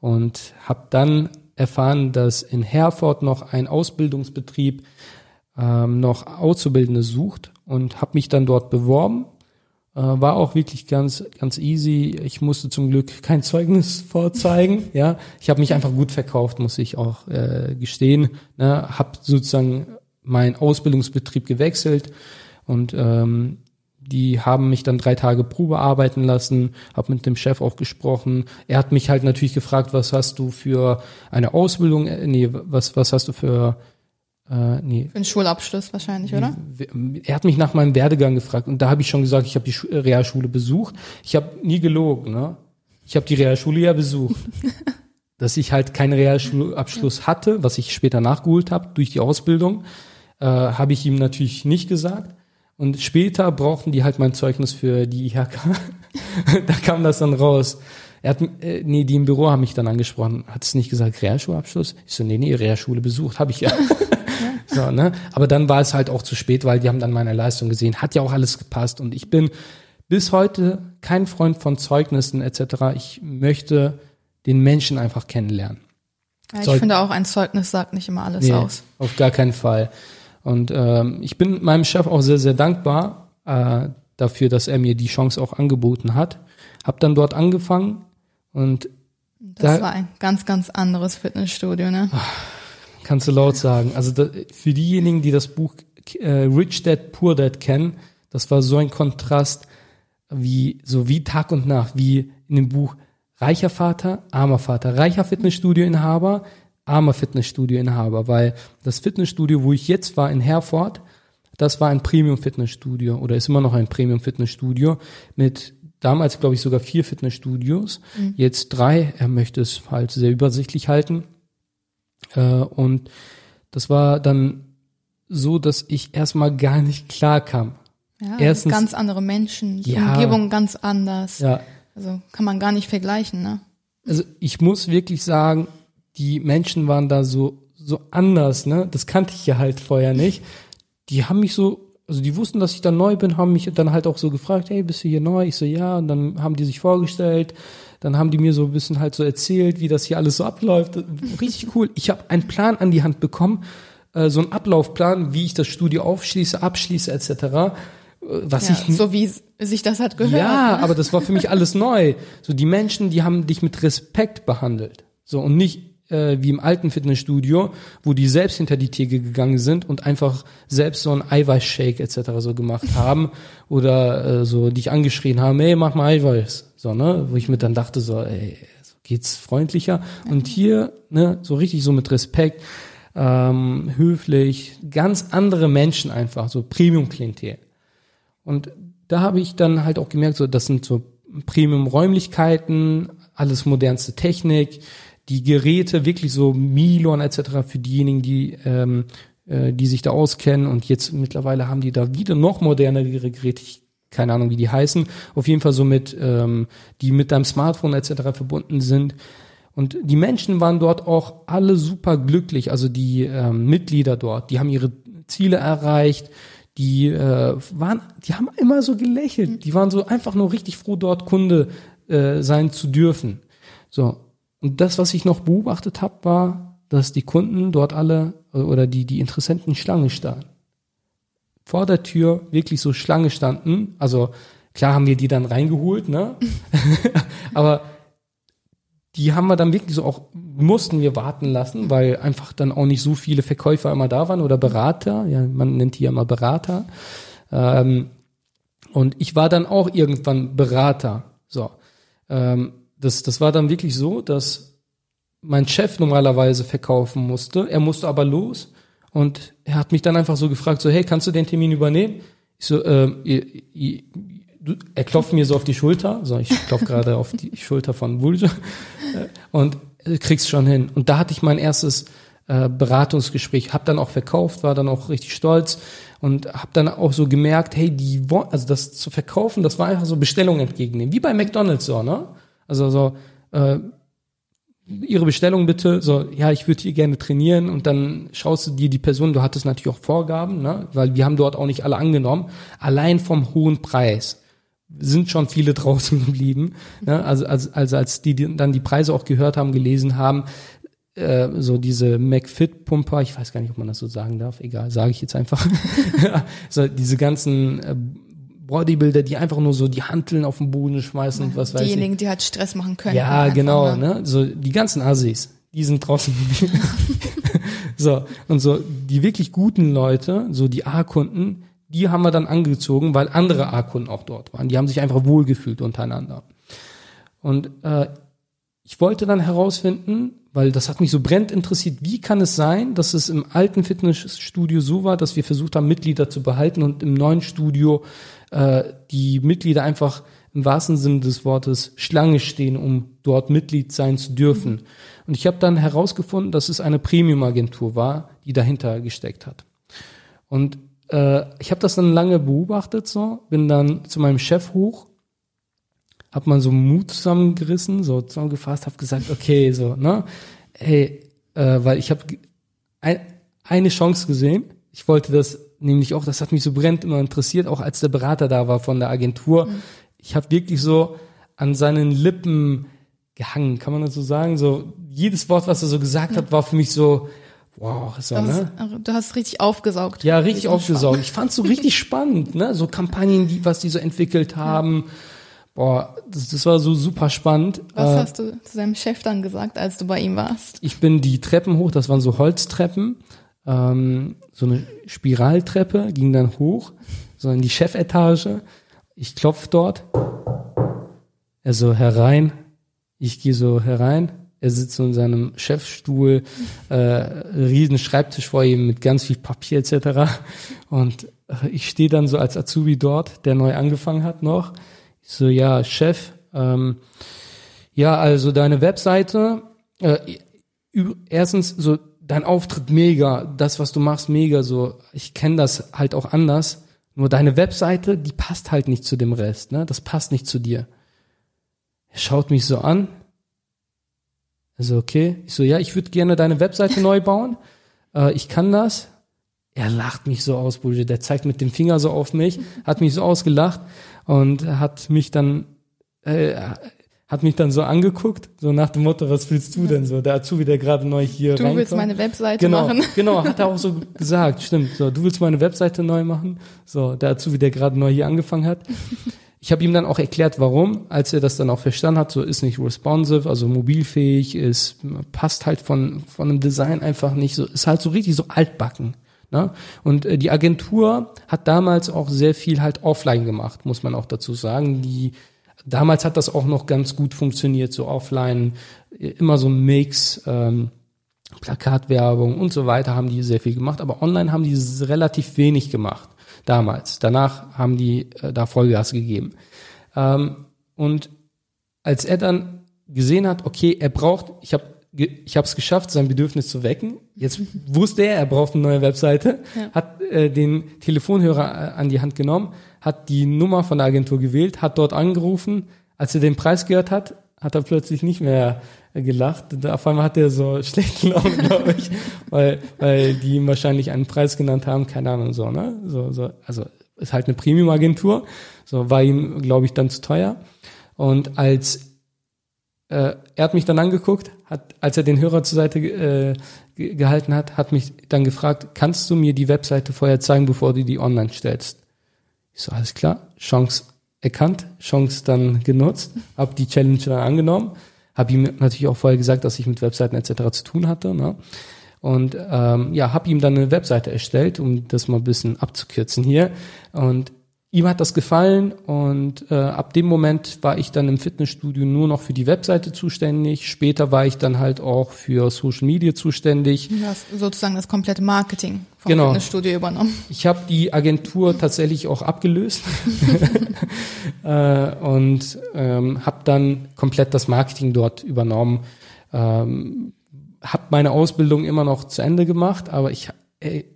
und habe dann erfahren, dass in Herford noch ein Ausbildungsbetrieb ähm, noch Auszubildende sucht und habe mich dann dort beworben. Äh, war auch wirklich ganz ganz easy. Ich musste zum Glück kein Zeugnis vorzeigen. (laughs) ja, ich habe mich einfach gut verkauft, muss ich auch äh, gestehen. Ne? Habe sozusagen mein Ausbildungsbetrieb gewechselt und ähm, die haben mich dann drei Tage Probe arbeiten lassen, habe mit dem Chef auch gesprochen. Er hat mich halt natürlich gefragt, was hast du für eine Ausbildung, äh, nee, was, was hast du für Äh, nee. Für den Schulabschluss wahrscheinlich, oder? Er hat mich nach meinem Werdegang gefragt und da habe ich schon gesagt, ich habe die Schu- Realschule besucht. Ich habe nie gelogen, ne? Ich habe die Realschule ja besucht. (laughs) Dass ich halt keinen Realschulabschluss hatte, was ich später nachgeholt habe durch die Ausbildung, äh, habe ich ihm natürlich nicht gesagt. Und später brauchten die halt mein Zeugnis für die IHK. (laughs) da kam das dann raus. Er hat, äh, nee, die im Büro haben mich dann angesprochen. Hat es nicht gesagt, Realschulabschluss? Ich so, nee, nee, Realschule besucht, habe ich ja. (laughs) so, ne? Aber dann war es halt auch zu spät, weil die haben dann meine Leistung gesehen. Hat ja auch alles gepasst. Und ich bin bis heute kein Freund von Zeugnissen etc. Ich möchte den Menschen einfach kennenlernen. Ja, ich Zeug- finde auch, ein Zeugnis sagt nicht immer alles Nee, aus. auf gar keinen Fall. Und ähm, ich bin meinem Chef auch sehr, sehr dankbar äh, dafür, dass er mir die Chance auch angeboten hat. Hab dann dort angefangen und Das Da- war ein ganz, ganz anderes Fitnessstudio, ne? Kannst du laut sagen. Also da, für diejenigen, die das Buch äh, Rich Dad Poor Dad kennen, das war so ein Kontrast wie so wie Tag und Nacht, wie in dem Buch reicher Vater, armer Vater, reicher Fitnessstudio-Inhaber, armer Fitnessstudio-Inhaber, weil das Fitnessstudio, wo ich jetzt war in Herford, das war ein Premium-Fitnessstudio oder ist immer noch ein Premium-Fitnessstudio mit damals, glaube ich, sogar vier Fitnessstudios, jetzt drei. Er möchte es halt sehr übersichtlich halten. Äh, und das war dann so, dass ich erstmal gar nicht klar kam. Ja, Erstens- ganz andere Menschen, die Ja. Umgebung ganz anders. Ja, Also kann man gar nicht vergleichen, ne? also ich muss wirklich sagen, die Menschen waren da so so anders, ne? Das kannte ich ja halt vorher nicht. Die haben mich so, also die wussten, dass ich da neu bin, haben mich dann halt auch so gefragt, hey, bist du hier neu? Ich so, ja. Und dann haben die sich vorgestellt. Dann haben die mir so ein bisschen halt so erzählt, wie das hier alles so abläuft. Richtig cool. Ich habe einen Plan an die Hand bekommen, äh, so einen Ablaufplan, wie ich das Studio aufschließe, abschließe etc. Äh, Was Ja, ich so wie sich das hat gehört. ja, aber das war für mich alles neu. So die Menschen, die haben dich mit Respekt behandelt. So und nicht äh, wie im alten Fitnessstudio, wo die selbst hinter die Theke gegangen sind und einfach selbst so einen Eiweißshake etc. so gemacht (laughs) haben oder äh, so dich angeschrien haben, ey, mach mal Eiweiß. So, ne? Wo ich mir dann dachte, so, ey, so geht's freundlicher. Und hier, ne, so richtig so mit Respekt, ähm, höflich, ganz andere Menschen einfach, so Premium-Klientel. Und da habe ich dann halt auch gemerkt, so das sind so Premium-Räumlichkeiten, alles modernste Technik, die Geräte wirklich so Milon etc. für diejenigen, die ähm, äh, die sich da auskennen. Und jetzt mittlerweile haben die da wieder noch modernere Geräte. Ich, keine Ahnung, wie die heißen. Auf jeden Fall so mit, ähm, die mit deinem Smartphone etc. verbunden sind. Und die Menschen waren dort auch alle super glücklich, also die ähm, Mitglieder dort, die haben ihre Ziele erreicht, die äh, waren, die haben immer so gelächelt, die waren so einfach nur richtig froh, dort Kunde äh, sein zu dürfen. So und das, was ich noch beobachtet habe, war, dass die Kunden dort alle äh, oder die die Interessenten Schlange standen. Vor der Tür wirklich so Schlange standen. Also klar haben wir die dann reingeholt, ne? (laughs) Aber die haben wir dann wirklich so auch, mussten wir warten lassen, weil einfach dann auch nicht so viele Verkäufer immer da waren oder Berater, ja, man nennt die ja immer Berater. Ähm, und ich war dann auch irgendwann Berater. So. Ähm, das, das war dann wirklich so, dass mein Chef normalerweise verkaufen musste. Er musste aber los und er hat mich dann einfach so gefragt, so, hey, kannst du den Termin übernehmen? Ich so, ähm, ihr, ihr, er klopft mir so auf die Schulter, so ich klopf gerade auf die Schulter von Bulge und äh, kriegst schon hin. Und da hatte ich mein erstes äh, Beratungsgespräch, hab dann auch verkauft, war dann auch richtig stolz und hab dann auch so gemerkt, hey, die also das zu verkaufen, das war einfach so Bestellung entgegennehmen, wie bei McDonald's so, ne? Also so äh, Ihre Bestellung bitte, so, ja, ich würde hier gerne trainieren und dann schaust du dir die Person, du hattest natürlich auch Vorgaben, ne, weil wir haben dort auch nicht alle angenommen, allein vom hohen Preis sind schon viele (laughs) draußen geblieben, ne, also, also, also als die dann die Preise auch gehört haben, gelesen haben, äh, so diese McFit-Pumper, ich weiß gar nicht, ob man das so sagen darf, egal, sage ich jetzt einfach, (laughs) so diese ganzen äh, Bodybuilder, die einfach nur so die Hanteln auf den Boden schmeißen und was weiß ich. Diejenigen, die halt Stress machen können. Ja, genau, ne? So die ganzen Assis, die sind draußen. (laughs) so und so die wirklich guten Leute, so die A-Kunden, die haben wir dann angezogen, weil andere A-Kunden auch dort waren. Die haben sich einfach wohlgefühlt untereinander. Und äh, ich wollte dann herausfinden, weil das hat mich so brennend interessiert, wie kann es sein, dass es im alten Fitnessstudio so war, dass wir versucht haben, Mitglieder zu behalten und im neuen Studio äh, die Mitglieder einfach im wahrsten Sinne des Wortes Schlange stehen, um dort Mitglied sein zu dürfen. Mhm. Und ich habe dann herausgefunden, dass es eine Premium-Agentur war, die dahinter gesteckt hat. Und äh, ich habe das dann lange beobachtet, so bin dann zu meinem Chef hoch, habe mal so Mut zusammengerissen, so zusammengefasst, habe gesagt, okay, so ne, hey, äh, weil ich habe ein, eine Chance gesehen. Ich wollte das nämlich auch, das hat mich so brennend immer interessiert, auch als der Berater da war von der Agentur. Mhm ich habe wirklich so an seinen Lippen gehangen, kann man das so sagen? So jedes Wort, was er so gesagt ja. hat, war für mich so wow, so, ne? Du hast richtig aufgesaugt. Ja, richtig, richtig aufgesaugt. Ich fand's so richtig (laughs) spannend, ne? So Kampagnen, die was die so entwickelt haben. Ja. Boah, das, das war so super spannend. Was äh, hast du zu seinem Chef dann gesagt, als du bei ihm warst? Ich bin die Treppen hoch, das waren so Holztreppen, ähm, so eine Spiraltreppe, ging dann hoch, so in die Chefetage ich klopf dort. Er so herein. Ich gehe so herein. Er sitzt so in seinem Chefstuhl, äh, riesen Schreibtisch vor ihm mit ganz viel Papier etc. Und äh, ich stehe dann so als Azubi dort, der neu angefangen hat noch. Ich so, ja, Chef, ähm, ja, also deine Webseite, äh, erstens so dein Auftritt mega, das was du machst mega, so ich kenne das halt auch anders. Nur deine Webseite, die passt halt nicht zu dem Rest, ne? Das passt nicht zu dir. Er schaut mich so an. Also okay, ich so ja, ich würde gerne deine Webseite neu bauen. (laughs) Äh, ich kann das. Er lacht mich so aus, Bullshit. Der zeigt mit dem Finger so auf mich, hat mich so ausgelacht und hat mich dann äh, hat mich dann so angeguckt, so nach dem Motto, was willst du denn so? Der Azubi, der gerade neu hier Du reinkommt. willst meine Webseite genau, machen. (laughs) Genau, hat er auch so gesagt, stimmt. So, du willst meine Webseite neu machen? So, der Azubi, der gerade neu hier angefangen hat. (laughs) Ich habe ihm dann auch erklärt, warum, als er das dann auch verstanden hat, so ist nicht responsive, also mobilfähig, ist, passt halt von, von einem Design einfach nicht, so, ist halt so richtig so altbacken. Ne? Und äh, die Agentur hat damals auch sehr viel halt offline gemacht, muss man auch dazu sagen. Die Damals hat das auch noch ganz gut funktioniert, so offline, immer so ein Mix, ähm, Plakatwerbung und so weiter haben die sehr viel gemacht, aber online haben die relativ wenig gemacht damals. Danach haben die äh, da Vollgas gegeben. Ähm, und als er dann gesehen hat, okay, er braucht, ich habe ich habe es geschafft, sein Bedürfnis zu wecken. Jetzt wusste er, er braucht eine neue Webseite, ja. hat äh, den Telefonhörer äh, an die Hand genommen, hat die Nummer von der Agentur gewählt, hat dort angerufen. Als er den Preis gehört hat, hat er plötzlich nicht mehr gelacht. Auf einmal hat er so (laughs) schlechten Laune, glaube ich, weil, weil die ihm wahrscheinlich einen Preis genannt haben, keine Ahnung, so, ne? So, so, also ist halt eine Premium-Agentur, so war ihm, glaube ich, dann zu teuer. Und als äh, er hat mich dann angeguckt, hat, als er den Hörer zur Seite äh, gehalten hat, hat mich dann gefragt, kannst du mir die Webseite vorher zeigen, bevor du die online stellst? Ich so, alles klar, Chance erkannt, Chance dann genutzt, habe die Challenge dann angenommen, habe ihm natürlich auch vorher gesagt, dass ich mit Webseiten etc. zu tun hatte. Ne? Und ähm, ja, habe ihm dann eine Webseite erstellt, um das mal ein bisschen abzukürzen hier. Und ihm hat das gefallen und äh, ab dem Moment war ich dann im Fitnessstudio nur noch für die Webseite zuständig. Später war ich dann halt auch für Social Media zuständig. Du hast sozusagen das komplette Marketing vom genau. Fitnessstudio übernommen. Ich habe die Agentur tatsächlich auch abgelöst (laughs) (laughs) äh, und ähm, habe dann komplett das Marketing dort übernommen. Ähm, habe meine Ausbildung immer noch zu Ende gemacht, aber ich ey,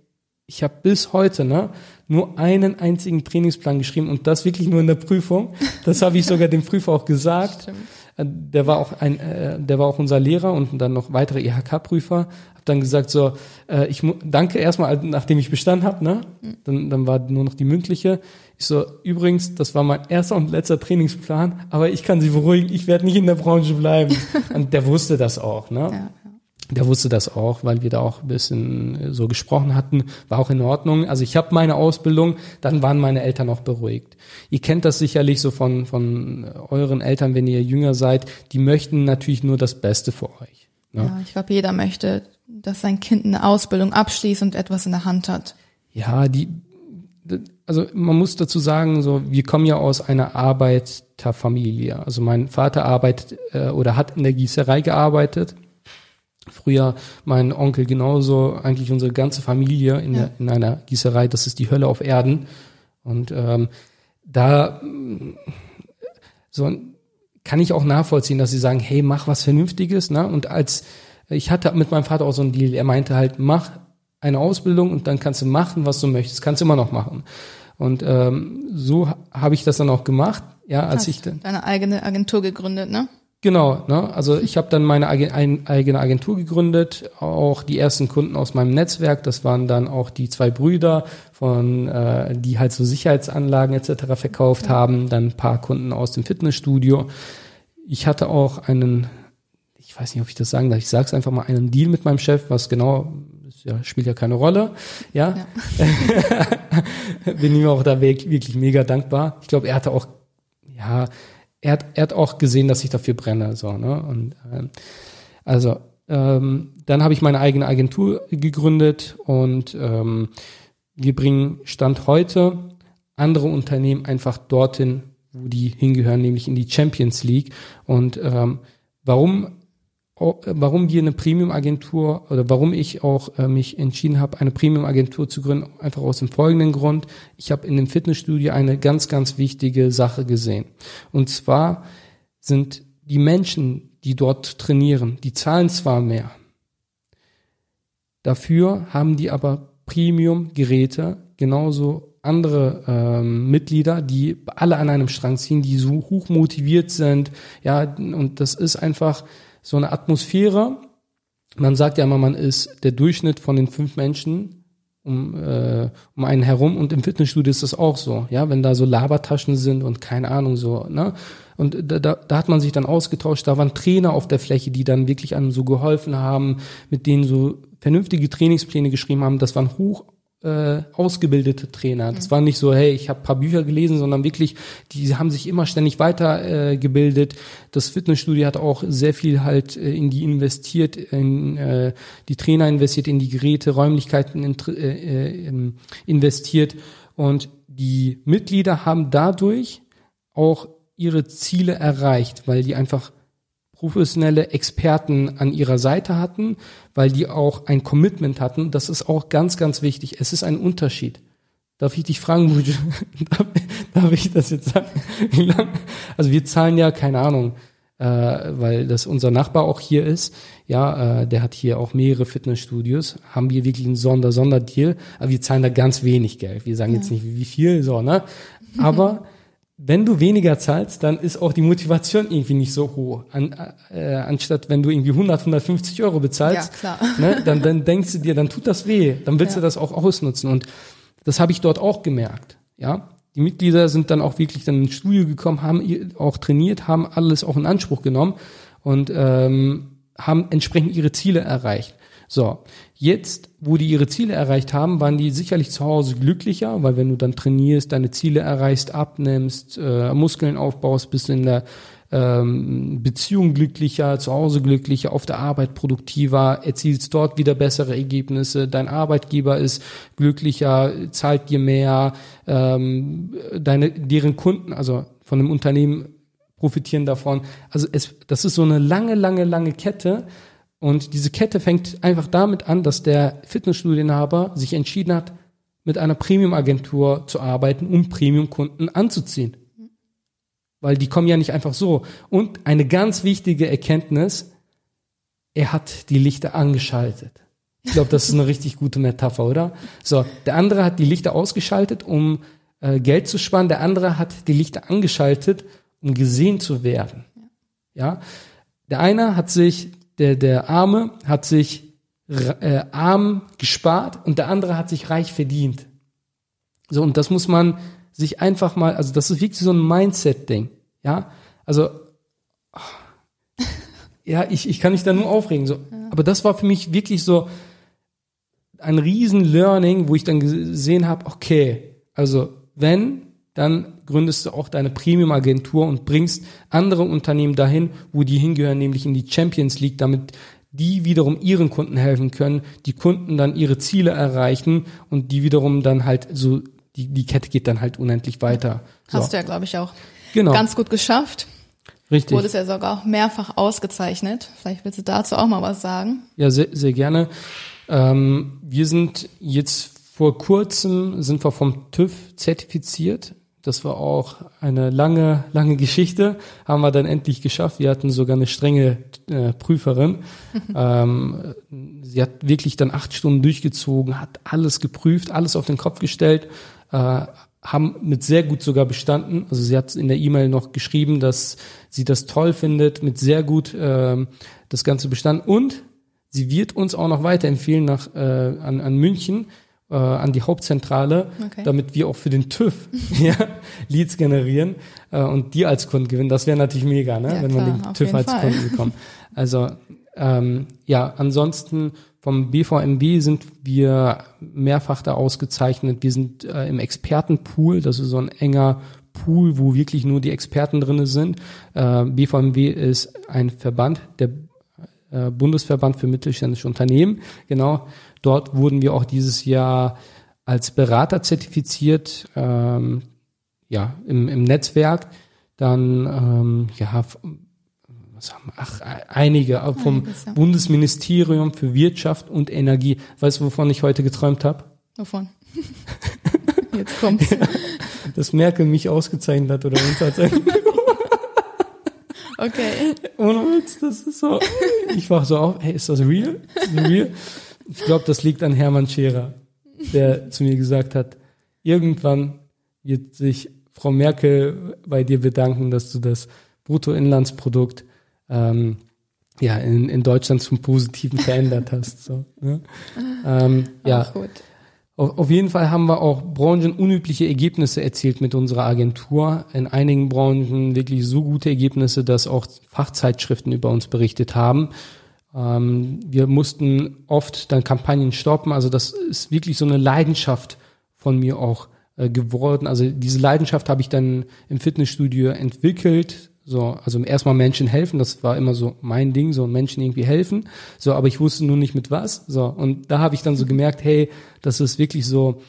ich habe bis heute ne, nur einen einzigen Trainingsplan geschrieben und das wirklich nur in der Prüfung. Das habe ich sogar dem Prüfer auch gesagt. (laughs) Stimmt. Äh, der war auch ein, äh, der war auch unser Lehrer und dann noch weitere IHK-Prüfer. Hab dann gesagt so, äh, ich danke erstmal, nachdem ich bestanden habe, ne? Mhm. Dann, dann war nur noch die mündliche. Ich so, übrigens, das war mein erster und letzter Trainingsplan, aber ich kann Sie beruhigen, ich werde nicht in der Branche bleiben. (laughs) und der wusste das auch, ne? Ja. Der wusste das auch, weil wir da auch ein bisschen äh, so gesprochen hatten, war auch in Ordnung. Also ich habe meine Ausbildung, dann waren meine Eltern auch beruhigt. Ihr kennt das sicherlich so von, von euren Eltern, wenn ihr jünger seid, die möchten natürlich nur das Beste für euch. Ne? Ja, ich glaube, jeder möchte, dass sein Kind eine Ausbildung abschließt und etwas in der Hand hat. Ja, die, also man muss dazu sagen, so wir kommen ja aus einer Arbeiterfamilie. Also mein Vater arbeitet äh, oder hat in der Gießerei gearbeitet. Früher mein Onkel genauso, eigentlich unsere ganze Familie in, ja. in einer Gießerei. Das ist die Hölle auf Erden. Und ähm, da so kann ich auch nachvollziehen, dass sie sagen, hey, mach was Vernünftiges. Ne? Und als ich hatte mit meinem Vater auch so einen Deal, er meinte halt, mach eine Ausbildung und dann kannst du machen, was du möchtest, kannst du immer noch machen. Und ähm, so habe ich das dann auch gemacht, ja, als Hast ich dann deine eigene Agentur gegründet, ne? Genau, ne? also ich habe dann meine eigene Agentur gegründet, auch die ersten Kunden aus meinem Netzwerk, das waren dann auch die zwei Brüder, von äh, die halt so Sicherheitsanlagen etc. verkauft haben, dann ein paar Kunden aus dem Fitnessstudio. Ich hatte auch einen, ich weiß nicht, ob ich das sagen darf, ich sage es einfach mal, einen Deal mit meinem Chef, was genau ja, spielt ja keine Rolle. Ja. ja. (laughs) Bin ihm auch da wirklich mega dankbar. Ich glaube, er hatte auch, ja, er hat, er hat auch gesehen, dass ich dafür brenne. So, ne? Und äh, also ähm, dann habe ich meine eigene Agentur gegründet und ähm, wir bringen Stand heute andere Unternehmen einfach dorthin, wo die hingehören, nämlich in die Champions League. Und ähm, warum warum wir eine Premium-Agentur oder warum ich auch äh, mich entschieden habe, eine Premium-Agentur zu gründen, einfach aus dem folgenden Grund. Ich habe in dem Fitnessstudio eine ganz, ganz wichtige Sache gesehen. Und zwar sind die Menschen, die dort trainieren, die zahlen zwar mehr, dafür haben die aber Premium-Geräte, genauso andere ähm, Mitglieder, die alle an einem Strang ziehen, die so hoch motiviert sind, ja, und das ist einfach so eine Atmosphäre. Man sagt ja immer, man ist der Durchschnitt von den fünf Menschen um, äh, um einen herum und im Fitnessstudio ist das auch so, ja, wenn da so Labertaschen sind und keine Ahnung so, ne? Und da, da, da hat man sich dann ausgetauscht, da waren Trainer auf der Fläche, die dann wirklich einem so geholfen haben, mit denen so vernünftige Trainingspläne geschrieben haben. Das waren hoch äh, ausgebildete Trainer. Das war nicht so, hey, ich habe paar Bücher gelesen, sondern wirklich, die haben sich immer ständig weitergebildet. Äh, gebildet. das Fitnessstudio hat auch sehr viel halt äh, in die investiert, in äh, die Trainer investiert, in die Geräte, Räumlichkeiten in, äh, äh, investiert und die Mitglieder haben dadurch auch ihre Ziele erreicht, weil die einfach professionelle Experten an ihrer Seite hatten, weil die auch ein Commitment hatten. Das ist auch ganz, ganz wichtig. Es ist ein Unterschied. Darf ich dich fragen, Buju, (laughs) darf, darf ich das jetzt sagen? (laughs) Also wir zahlen ja, keine Ahnung, äh, weil das unser Nachbar auch hier ist. Ja, äh, der hat hier auch mehrere Fitnessstudios. Haben wir wirklich einen Sonder Sonderdeal, aber wir zahlen da ganz wenig Geld. Wir sagen ja. jetzt nicht wie viel, so ne. Aber (laughs) wenn du weniger zahlst, dann ist auch die Motivation irgendwie nicht so hoch. An, äh, anstatt wenn du irgendwie 100, 150 Euro bezahlst, ja, ne, dann, dann (laughs) denkst du dir, dann tut das weh, dann willst ja. du das auch ausnutzen. Und das habe ich dort auch gemerkt. Ja, die Mitglieder sind dann auch wirklich dann ins Studio gekommen, haben auch trainiert, haben alles auch in Anspruch genommen und ähm, haben entsprechend ihre Ziele erreicht. So, jetzt, wo die ihre Ziele erreicht haben, waren die sicherlich zu Hause glücklicher, weil wenn du dann trainierst, deine Ziele erreichst, abnimmst, äh, Muskeln aufbaust, bist in der ähm, Beziehung glücklicher, zu Hause glücklicher, auf der Arbeit produktiver, erzielst dort wieder bessere Ergebnisse, dein Arbeitgeber ist glücklicher, zahlt dir mehr, ähm, deine, deren Kunden, also von dem Unternehmen profitieren davon. Also es, das ist so eine lange, lange, lange Kette, und diese Kette fängt einfach damit an, dass der Fitnessstudienhaber sich entschieden hat, mit einer Premium-Agentur zu arbeiten, um Premium-Kunden anzuziehen. Weil die kommen ja nicht einfach so. Und eine ganz wichtige Erkenntnis, er hat die Lichter angeschaltet. Ich glaube, das ist eine richtig gute Metapher, oder? So, der andere hat die Lichter ausgeschaltet, um äh, Geld zu sparen. Der andere hat die Lichter angeschaltet, um gesehen zu werden. Ja, der eine hat sich der, der Arme hat sich äh, arm gespart und der andere hat sich reich verdient. So, und das muss man sich einfach mal, also das ist wirklich so ein Mindset-Ding. Ja, also, ja, ich, ich kann mich da nur aufregen. So. Ja. Aber das war für mich wirklich so ein riesen Learning, wo ich dann gesehen habe, okay, also wenn dann gründest du auch deine Premium-Agentur und bringst andere Unternehmen dahin, wo die hingehören, nämlich in die Champions League, damit die wiederum ihren Kunden helfen können, die Kunden dann ihre Ziele erreichen und die wiederum dann halt so die, die Kette geht dann halt unendlich weiter. So. Hast du ja, glaube ich, auch Genau. ganz gut geschafft. Richtig. Wurde es ja sogar auch mehrfach ausgezeichnet. Vielleicht willst du dazu auch mal was sagen. Ja, sehr, sehr gerne. Ähm, wir sind jetzt vor kurzem sind wir vom TÜV zertifiziert. Das war auch eine lange, lange Geschichte. Haben wir dann endlich geschafft. Wir hatten sogar eine strenge äh, Prüferin. (laughs) ähm, sie hat wirklich dann acht Stunden durchgezogen, hat alles geprüft, alles auf den Kopf gestellt. Äh, haben mit sehr gut sogar bestanden. Also sie hat in der E-Mail noch geschrieben, dass sie das toll findet, mit sehr gut ähm, das Ganze bestanden. Und sie wird uns auch noch weiterempfehlen nach äh, an, an München, äh, an die Hauptzentrale, Okay. damit wir auch für den TÜV (laughs) ja, Leads generieren äh, und die als Kunden gewinnen. Das wäre natürlich mega, ne? Ja, wenn klar, man den TÜV als Fall. Kunden bekommt. Also ähm, ja, ansonsten vom BVMB sind wir mehrfach da ausgezeichnet. Wir sind äh, im Expertenpool, das ist so ein enger Pool, wo wirklich nur die Experten drinne sind. Äh, BVMB ist ein Verband, der äh, Bundesverband für mittelständische Unternehmen. Genau, dort wurden wir auch dieses Jahr als Berater zertifiziert, ähm, ja, im, im Netzwerk. Dann, ähm, ja, was haben wir? Ach, e- einige vom ja. Bundesministerium für Wirtschaft und Energie. Weißt du, wovon ich heute geträumt habe? Wovon? (laughs) Jetzt kommt's. (laughs) Dass Merkel mich ausgezeichnet hat oder uns als Okay. Ohne Witz, das ist so. Ich wach so auf, hey, ist das real? Ist das real? Ich glaube, das liegt an Hermann Scherer, der zu mir gesagt hat, irgendwann wird sich Frau Merkel bei dir bedanken, dass du das Bruttoinlandsprodukt ähm, ja, in, in Deutschland zum Positiven verändert hast. So, ne? ähm, ja, auf, auf jeden Fall haben wir auch branchenunübliche Ergebnisse erzielt mit unserer Agentur. In einigen Branchen wirklich so gute Ergebnisse, dass auch Fachzeitschriften über uns berichtet haben. Ähm, wir mussten oft dann Kampagnen stoppen. Also das ist wirklich so eine Leidenschaft von mir auch äh, geworden. Also diese Leidenschaft habe ich dann im Fitnessstudio entwickelt. So, also erstmal Menschen helfen, das war immer so mein Ding, so Menschen irgendwie helfen. So, aber ich wusste nur nicht mit was. So, und da habe ich dann so gemerkt, hey, das ist wirklich so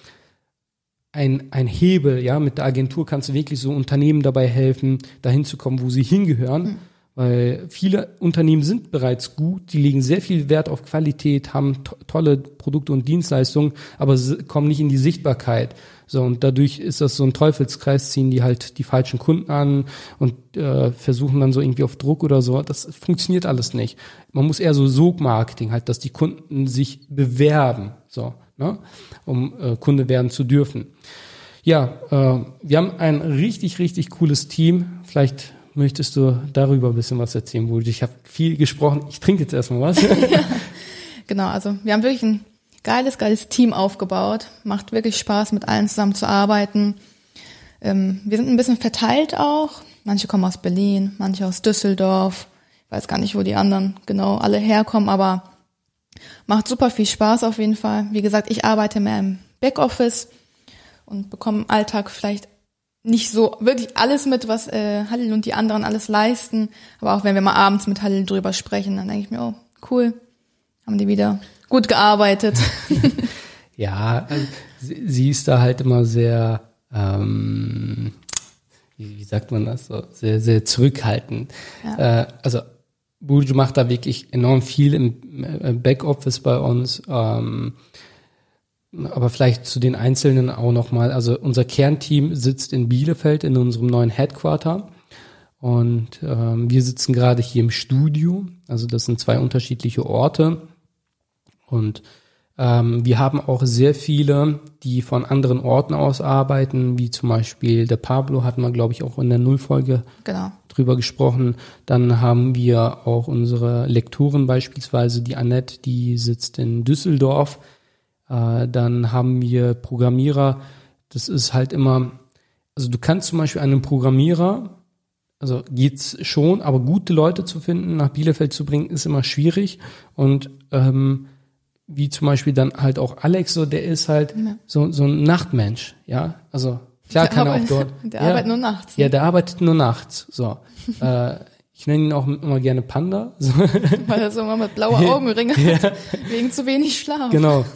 ein, ein Hebel, ja, mit der Agentur kannst du wirklich so Unternehmen dabei helfen, dahin zu kommen, wo sie hingehören. Weil viele Unternehmen sind bereits gut, die legen sehr viel Wert auf Qualität, haben to tolle Produkte und Dienstleistungen, aber kommen nicht in die Sichtbarkeit. So, und dadurch ist das so ein Teufelskreis, ziehen die halt die falschen Kunden an und äh, versuchen dann so irgendwie auf Druck oder so. Das funktioniert alles nicht. Man muss eher so Sogmarketing halt, dass die Kunden sich bewerben, so, ne, um äh, Kunde werden zu dürfen. Ja, äh, wir haben ein richtig, richtig cooles Team. Vielleicht möchtest du darüber ein bisschen was erzählen, wo ich habe viel gesprochen. Ich trinke jetzt erstmal was. (laughs) Genau, also wir haben wirklich ein geiles, geiles Team aufgebaut. Macht wirklich Spaß, mit allen zusammen zu arbeiten. Ähm, wir sind ein bisschen verteilt auch. Manche kommen aus Berlin, manche aus Düsseldorf. Ich weiß gar nicht, wo die anderen genau alle herkommen, aber macht super viel Spaß auf jeden Fall. Wie gesagt, ich arbeite mehr im Backoffice und bekomme im Alltag vielleicht nicht so wirklich alles mit, was äh, Halil und die anderen alles leisten. Aber auch wenn wir mal abends mit Halil drüber sprechen, dann denke ich mir, oh, cool, haben die wieder gut gearbeitet. (laughs) ja, also, sie, sie ist da halt immer sehr, ähm, wie, wie sagt man das so, sehr, sehr zurückhaltend. Äh, also Burju macht da wirklich enorm viel im äh, Backoffice bei uns. Ähm, aber vielleicht zu den Einzelnen auch nochmal. Also unser Kernteam sitzt in Bielefeld in unserem neuen Headquarter. Und ähm, wir sitzen gerade hier im Studio. Also das sind zwei unterschiedliche Orte. Und ähm, wir haben auch sehr viele, die von anderen Orten aus arbeiten, wie zum Beispiel der Pablo hatten wir, glaube ich, auch in der Nullfolge genau. drüber gesprochen. Dann haben wir auch unsere Lektorin beispielsweise, die Annette, die sitzt in Düsseldorf. Äh, dann haben wir Programmierer. Das ist halt immer, also du kannst zum Beispiel einen Programmierer, also geht's schon, aber gute Leute zu finden, nach Bielefeld zu bringen, ist immer schwierig. Und ähm, wie zum Beispiel dann halt auch Alex, so der ist halt Ja. so, so ein Nachtmensch, ja. Also klar Der kann er auch dort. (laughs) der ja. arbeitet nur nachts. Ja, der arbeitet nur nachts. So. (laughs) äh, ich nenne ihn auch immer gerne Panda. So. Weil er so immer mit blauen (laughs) Augenringe hat, wegen zu wenig Schlaf. genau.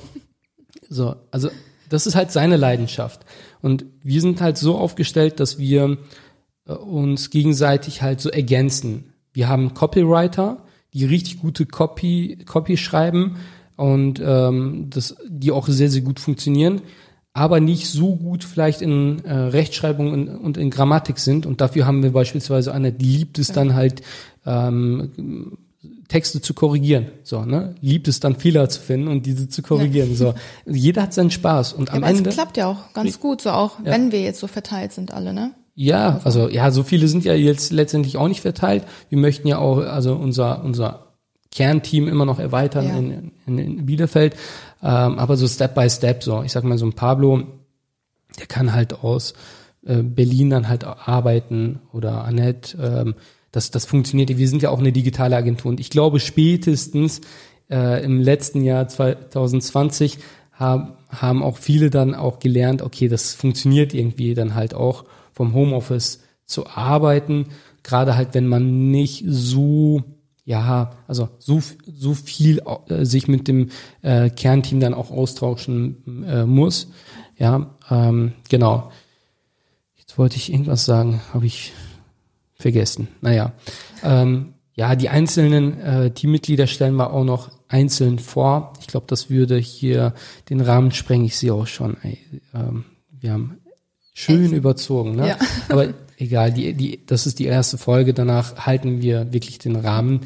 So, also das ist halt seine Leidenschaft. Und wir sind halt so aufgestellt, dass wir äh, uns gegenseitig halt so ergänzen. Wir haben Copywriter, die richtig gute Copy, Copy schreiben und ähm, das, die auch sehr, sehr gut funktionieren, aber nicht so gut vielleicht in äh, Rechtschreibung und, und in Grammatik sind. Und dafür haben wir beispielsweise eine, die liebt es dann halt, ähm, Texte zu korrigieren. So, ne? Liebt es dann Fehler zu finden und diese zu korrigieren. Ja. So, jeder hat seinen Spaß und am ja, Ende. Es klappt ja auch ganz gut, so auch ja. wenn wir jetzt so verteilt sind alle, ne? Ja, also ja, so viele sind ja jetzt letztendlich auch nicht verteilt. Wir möchten ja auch also unser unser Kernteam immer noch erweitern ja. in, in, in Bielefeld, ähm, aber so Step by Step. So, ich sag mal so ein Pablo, der kann halt aus äh, Berlin dann halt arbeiten oder Annette. Ähm, das das funktioniert. Wir sind ja auch eine digitale Agentur und ich glaube spätestens äh, im letzten Jahr 2020 haben haben auch viele dann auch gelernt, okay, das funktioniert irgendwie dann halt auch vom Homeoffice zu arbeiten, gerade halt, wenn man nicht so ja, also so, so viel äh, sich mit dem äh, Kernteam dann auch austauschen äh, muss. Ja, ähm, genau. Jetzt wollte ich irgendwas sagen, habe ich vergessen. Naja, ähm, ja, die einzelnen äh, Teammitglieder stellen wir auch noch einzeln vor. Ich glaube, das würde hier den Rahmen sprengen. Ich sehe auch schon, ey, ähm, wir haben schön überzogen. Ne? Ja. (laughs) Aber egal, die, die, das ist die erste Folge. Danach halten wir wirklich den Rahmen.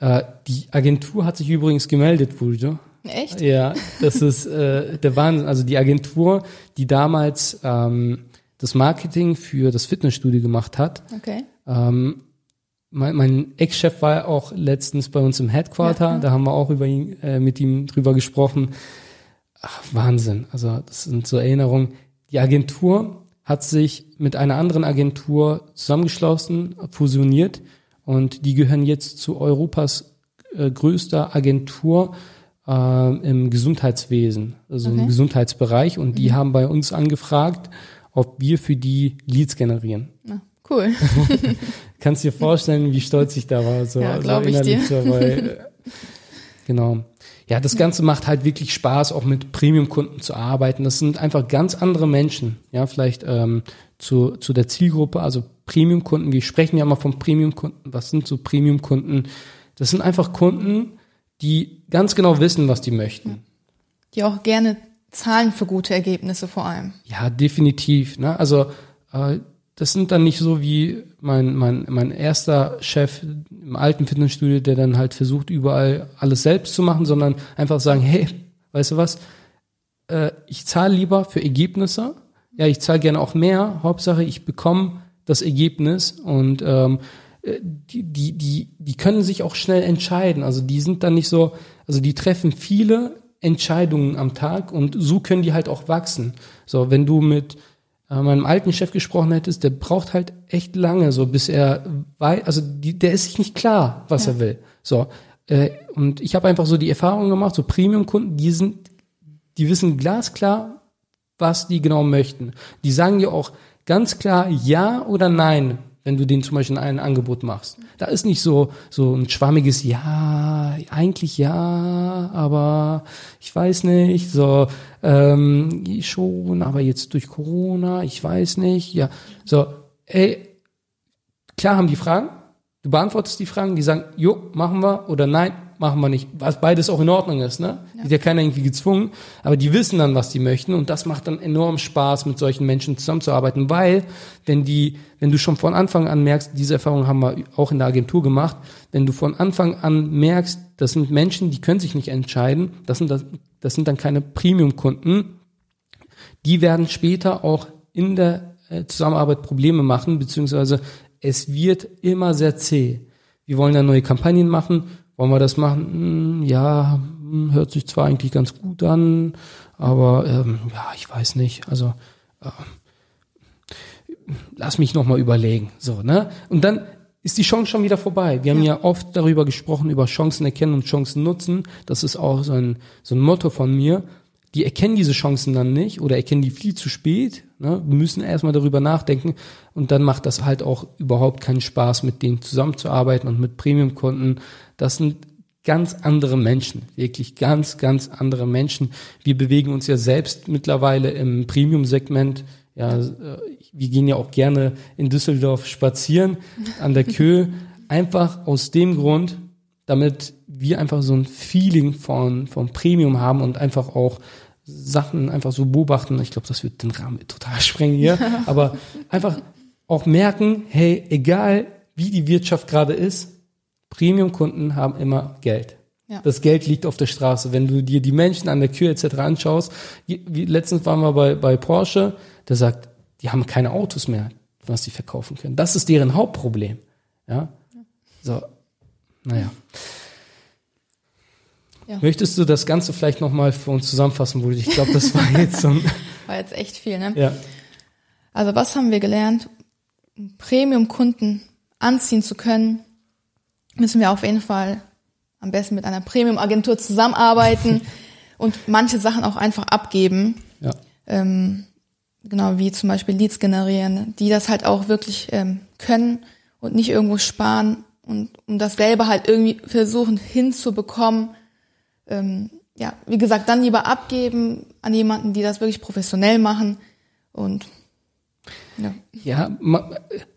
Äh, die Agentur hat sich übrigens gemeldet, Buljo. Echt? Ja, das ist äh, der Wahnsinn. Also die Agentur, die damals ähm, das Marketing für das Fitnessstudio gemacht hat. Okay. Ähm, mein, mein Ex-Chef war auch letztens bei uns im Headquarter. Ja. Da haben wir auch über ihn, äh, mit ihm drüber gesprochen. Ach, Wahnsinn. Also das sind so Erinnerungen. Die Agentur hat sich mit einer anderen Agentur zusammengeschlossen, fusioniert und die gehören jetzt zu Europas äh, größter Agentur äh, im Gesundheitswesen, also okay. im Gesundheitsbereich und die mhm. haben bei uns angefragt, ob wir für die Leads generieren. Na, cool. (laughs) Kannst dir vorstellen, wie stolz ich da war. So, ja, so ich dir. Dabei. Äh, genau. Ja, das Ganze macht halt wirklich Spaß, auch mit Premium-Kunden zu arbeiten. Das sind einfach ganz andere Menschen. Ja, vielleicht ähm, zu, zu der Zielgruppe, also Premium-Kunden. Wir sprechen ja immer von Premium-Kunden. Was sind so Premium-Kunden? Das sind einfach Kunden, die ganz genau wissen, was die möchten. Die auch gerne zahlen für gute Ergebnisse vor allem. Ja, definitiv. Ne? Also äh, das sind dann nicht so wie mein, mein, mein erster Chef im alten Fitnessstudio, der dann halt versucht, überall alles selbst zu machen, sondern einfach sagen, hey, weißt du was, äh, ich zahle lieber für Ergebnisse, ja, ich zahle gerne auch mehr, Hauptsache ich bekomme das Ergebnis und ähm, äh, die, die, die, die können sich auch schnell entscheiden. Also die sind dann nicht so, also die treffen viele Entscheidungen am Tag und so können die halt auch wachsen. So, wenn du mit äh, meinem alten Chef gesprochen hättest, der braucht halt echt lange, so bis er weiß, also die, der ist sich nicht klar, was ja. er will. So äh, und ich habe einfach so die Erfahrung gemacht, so Premium-Kunden, die sind, die wissen glasklar, was die genau möchten. Die sagen dir auch ganz klar ja oder nein, wenn du denen zum Beispiel ein Angebot machst. Da ist nicht so, so ein schwammiges Ja, eigentlich ja, aber ich weiß nicht, so, ähm, schon, aber jetzt durch Corona, ich weiß nicht, ja, so, ey, klar haben die Fragen, du beantwortest die Fragen, die sagen, jo, machen wir oder nein, machen wir nicht. Was beides auch in Ordnung ist, ne? Ja. Ist ja keiner irgendwie gezwungen, aber die wissen dann, was die möchten und das macht dann enorm Spaß, mit solchen Menschen zusammenzuarbeiten, weil wenn die, wenn du schon von Anfang an merkst, diese Erfahrung haben wir auch in der Agentur gemacht, wenn du von Anfang an merkst, das sind Menschen, die können sich nicht entscheiden, das sind, das, das sind dann keine Premium-Kunden, die werden später auch in der äh, Zusammenarbeit Probleme machen, beziehungsweise es wird immer sehr zäh. Wir wollen dann neue Kampagnen machen wollen wir das machen? Hm, ja, hm, hört sich zwar eigentlich ganz gut an, aber ähm, ja, ich weiß nicht. Also äh, lass mich noch mal überlegen. So, ne? Und dann ist die Chance schon wieder vorbei. Wir haben ja. ja oft darüber gesprochen, über Chancen erkennen und Chancen nutzen. Das ist auch so ein, so ein Motto von mir. Die erkennen diese Chancen dann nicht oder erkennen die viel zu spät. Ne? Wir müssen erstmal darüber nachdenken und dann macht das halt auch überhaupt keinen Spaß, mit denen zusammenzuarbeiten und mit Premium-Kunden das sind ganz andere Menschen, wirklich ganz, ganz andere Menschen. Wir bewegen uns ja selbst mittlerweile im Premium-Segment. Ja, äh, wir gehen ja auch gerne in Düsseldorf spazieren (laughs) an der Köhe, einfach aus dem Grund, damit wir einfach so ein Feeling von, von Premium haben und einfach auch Sachen einfach so beobachten. Ich glaube, das wird den Rahmen total sprengen hier. (laughs) Aber einfach auch merken, hey, egal wie die Wirtschaft gerade ist, Premium-Kunden haben immer Geld. Ja. Das Geld liegt auf der Straße. Wenn du dir die Menschen an der Tür etc. anschaust, wie, letztens waren wir bei, bei Porsche, der sagt, die haben keine Autos mehr, was sie verkaufen können. Das ist deren Hauptproblem. Ja. So, naja. Ja. Möchtest du das Ganze vielleicht nochmal für uns zusammenfassen, Bulli? Ich glaube, das war (laughs) jetzt so ein War jetzt echt viel, ne? Ja. Also was haben wir gelernt? Premium-Kunden anziehen zu können, müssen wir auf jeden Fall am besten mit einer Premium-Agentur zusammenarbeiten (laughs) und manche Sachen auch einfach abgeben. Ja. Ähm, genau, wie zum Beispiel Leads generieren, die das halt auch wirklich ähm, können und nicht irgendwo sparen und um das selber halt irgendwie versuchen hinzubekommen, ähm, ja, wie gesagt, dann lieber abgeben an jemanden, die das wirklich professionell machen und ja. ja,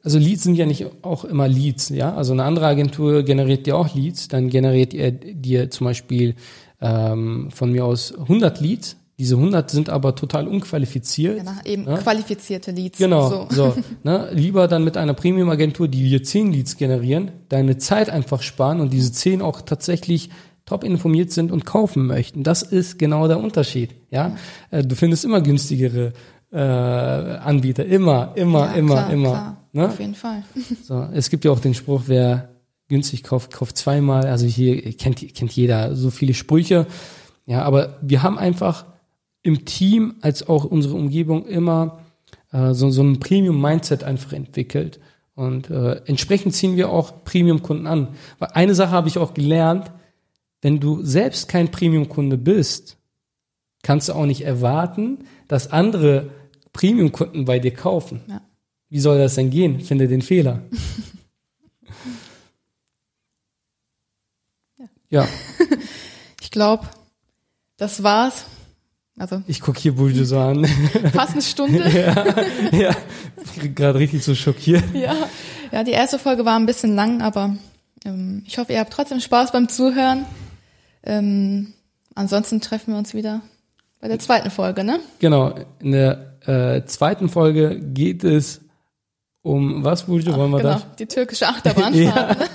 also Leads sind ja nicht auch immer Leads, ja. Also eine andere Agentur generiert dir auch Leads, dann generiert ihr dir zum Beispiel ähm, von mir aus 100 Leads. Diese 100 sind aber total unqualifiziert. Genau, eben ja? qualifizierte Leads. Genau, so. so (laughs) ne? Lieber dann mit einer Premium-Agentur, die dir 10 Leads generieren, deine Zeit einfach sparen und diese 10 auch tatsächlich top informiert sind und kaufen möchten. Das ist genau der Unterschied. Ja, äh, du findest immer günstigere äh, Anbieter, immer, immer, ja, immer, klar, immer. Klar. Ne? Auf jeden Fall. (laughs) So, es gibt ja auch den Spruch, wer günstig kauft, kauft zweimal. Also hier kennt kennt jeder so viele Sprüche. Ja, aber wir haben einfach im Team als auch unsere Umgebung immer äh, so, so ein Premium-Mindset einfach entwickelt. Und äh, entsprechend ziehen wir auch Premium-Kunden an. Weil eine Sache habe ich auch gelernt, wenn du selbst kein Premium-Kunde bist, kannst du auch nicht erwarten, dass andere Premium-Kunden bei dir kaufen. Ja. Wie soll das denn gehen? Finde den Fehler. (laughs) ja. ja. (laughs) ich glaube, das war's. Also ich gucke hier Bulge so an. (laughs) Fast eine Stunde. ja, ja. gerade richtig so schockiert. Ja. ja, die erste Folge war ein bisschen lang, aber ähm, ich hoffe, ihr habt trotzdem Spaß beim Zuhören. Ähm, ansonsten treffen wir uns wieder bei der zweiten Folge, ne? Genau. In der äh, zweiten Folge geht es um was, Bulge, wollen wir genau, da? Die türkische Achterbahnfahrt. (laughs) ja.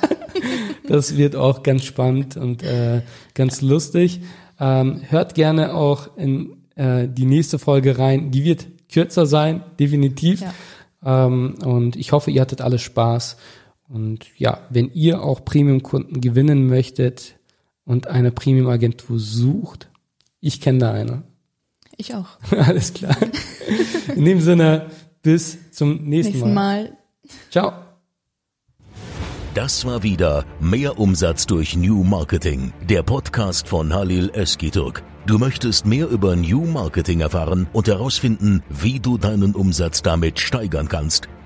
Das wird auch ganz spannend und äh, ganz lustig. Ähm, hört gerne auch in äh, die nächste Folge rein. Die wird kürzer sein, definitiv. Ja. Ähm, und ich hoffe, ihr hattet alle Spaß. Und ja, wenn ihr auch Premium-Kunden gewinnen möchtet, und eine Premium-Agentur sucht, ich kenne da eine. Ich auch. (laughs) Alles klar. In dem Sinne, bis zum nächsten, nächsten Mal. Mal. Ciao. Das war wieder Mehr Umsatz durch New Marketing, der Podcast von Halil Eskiturk. Du möchtest mehr über New Marketing erfahren und herausfinden, wie du deinen Umsatz damit steigern kannst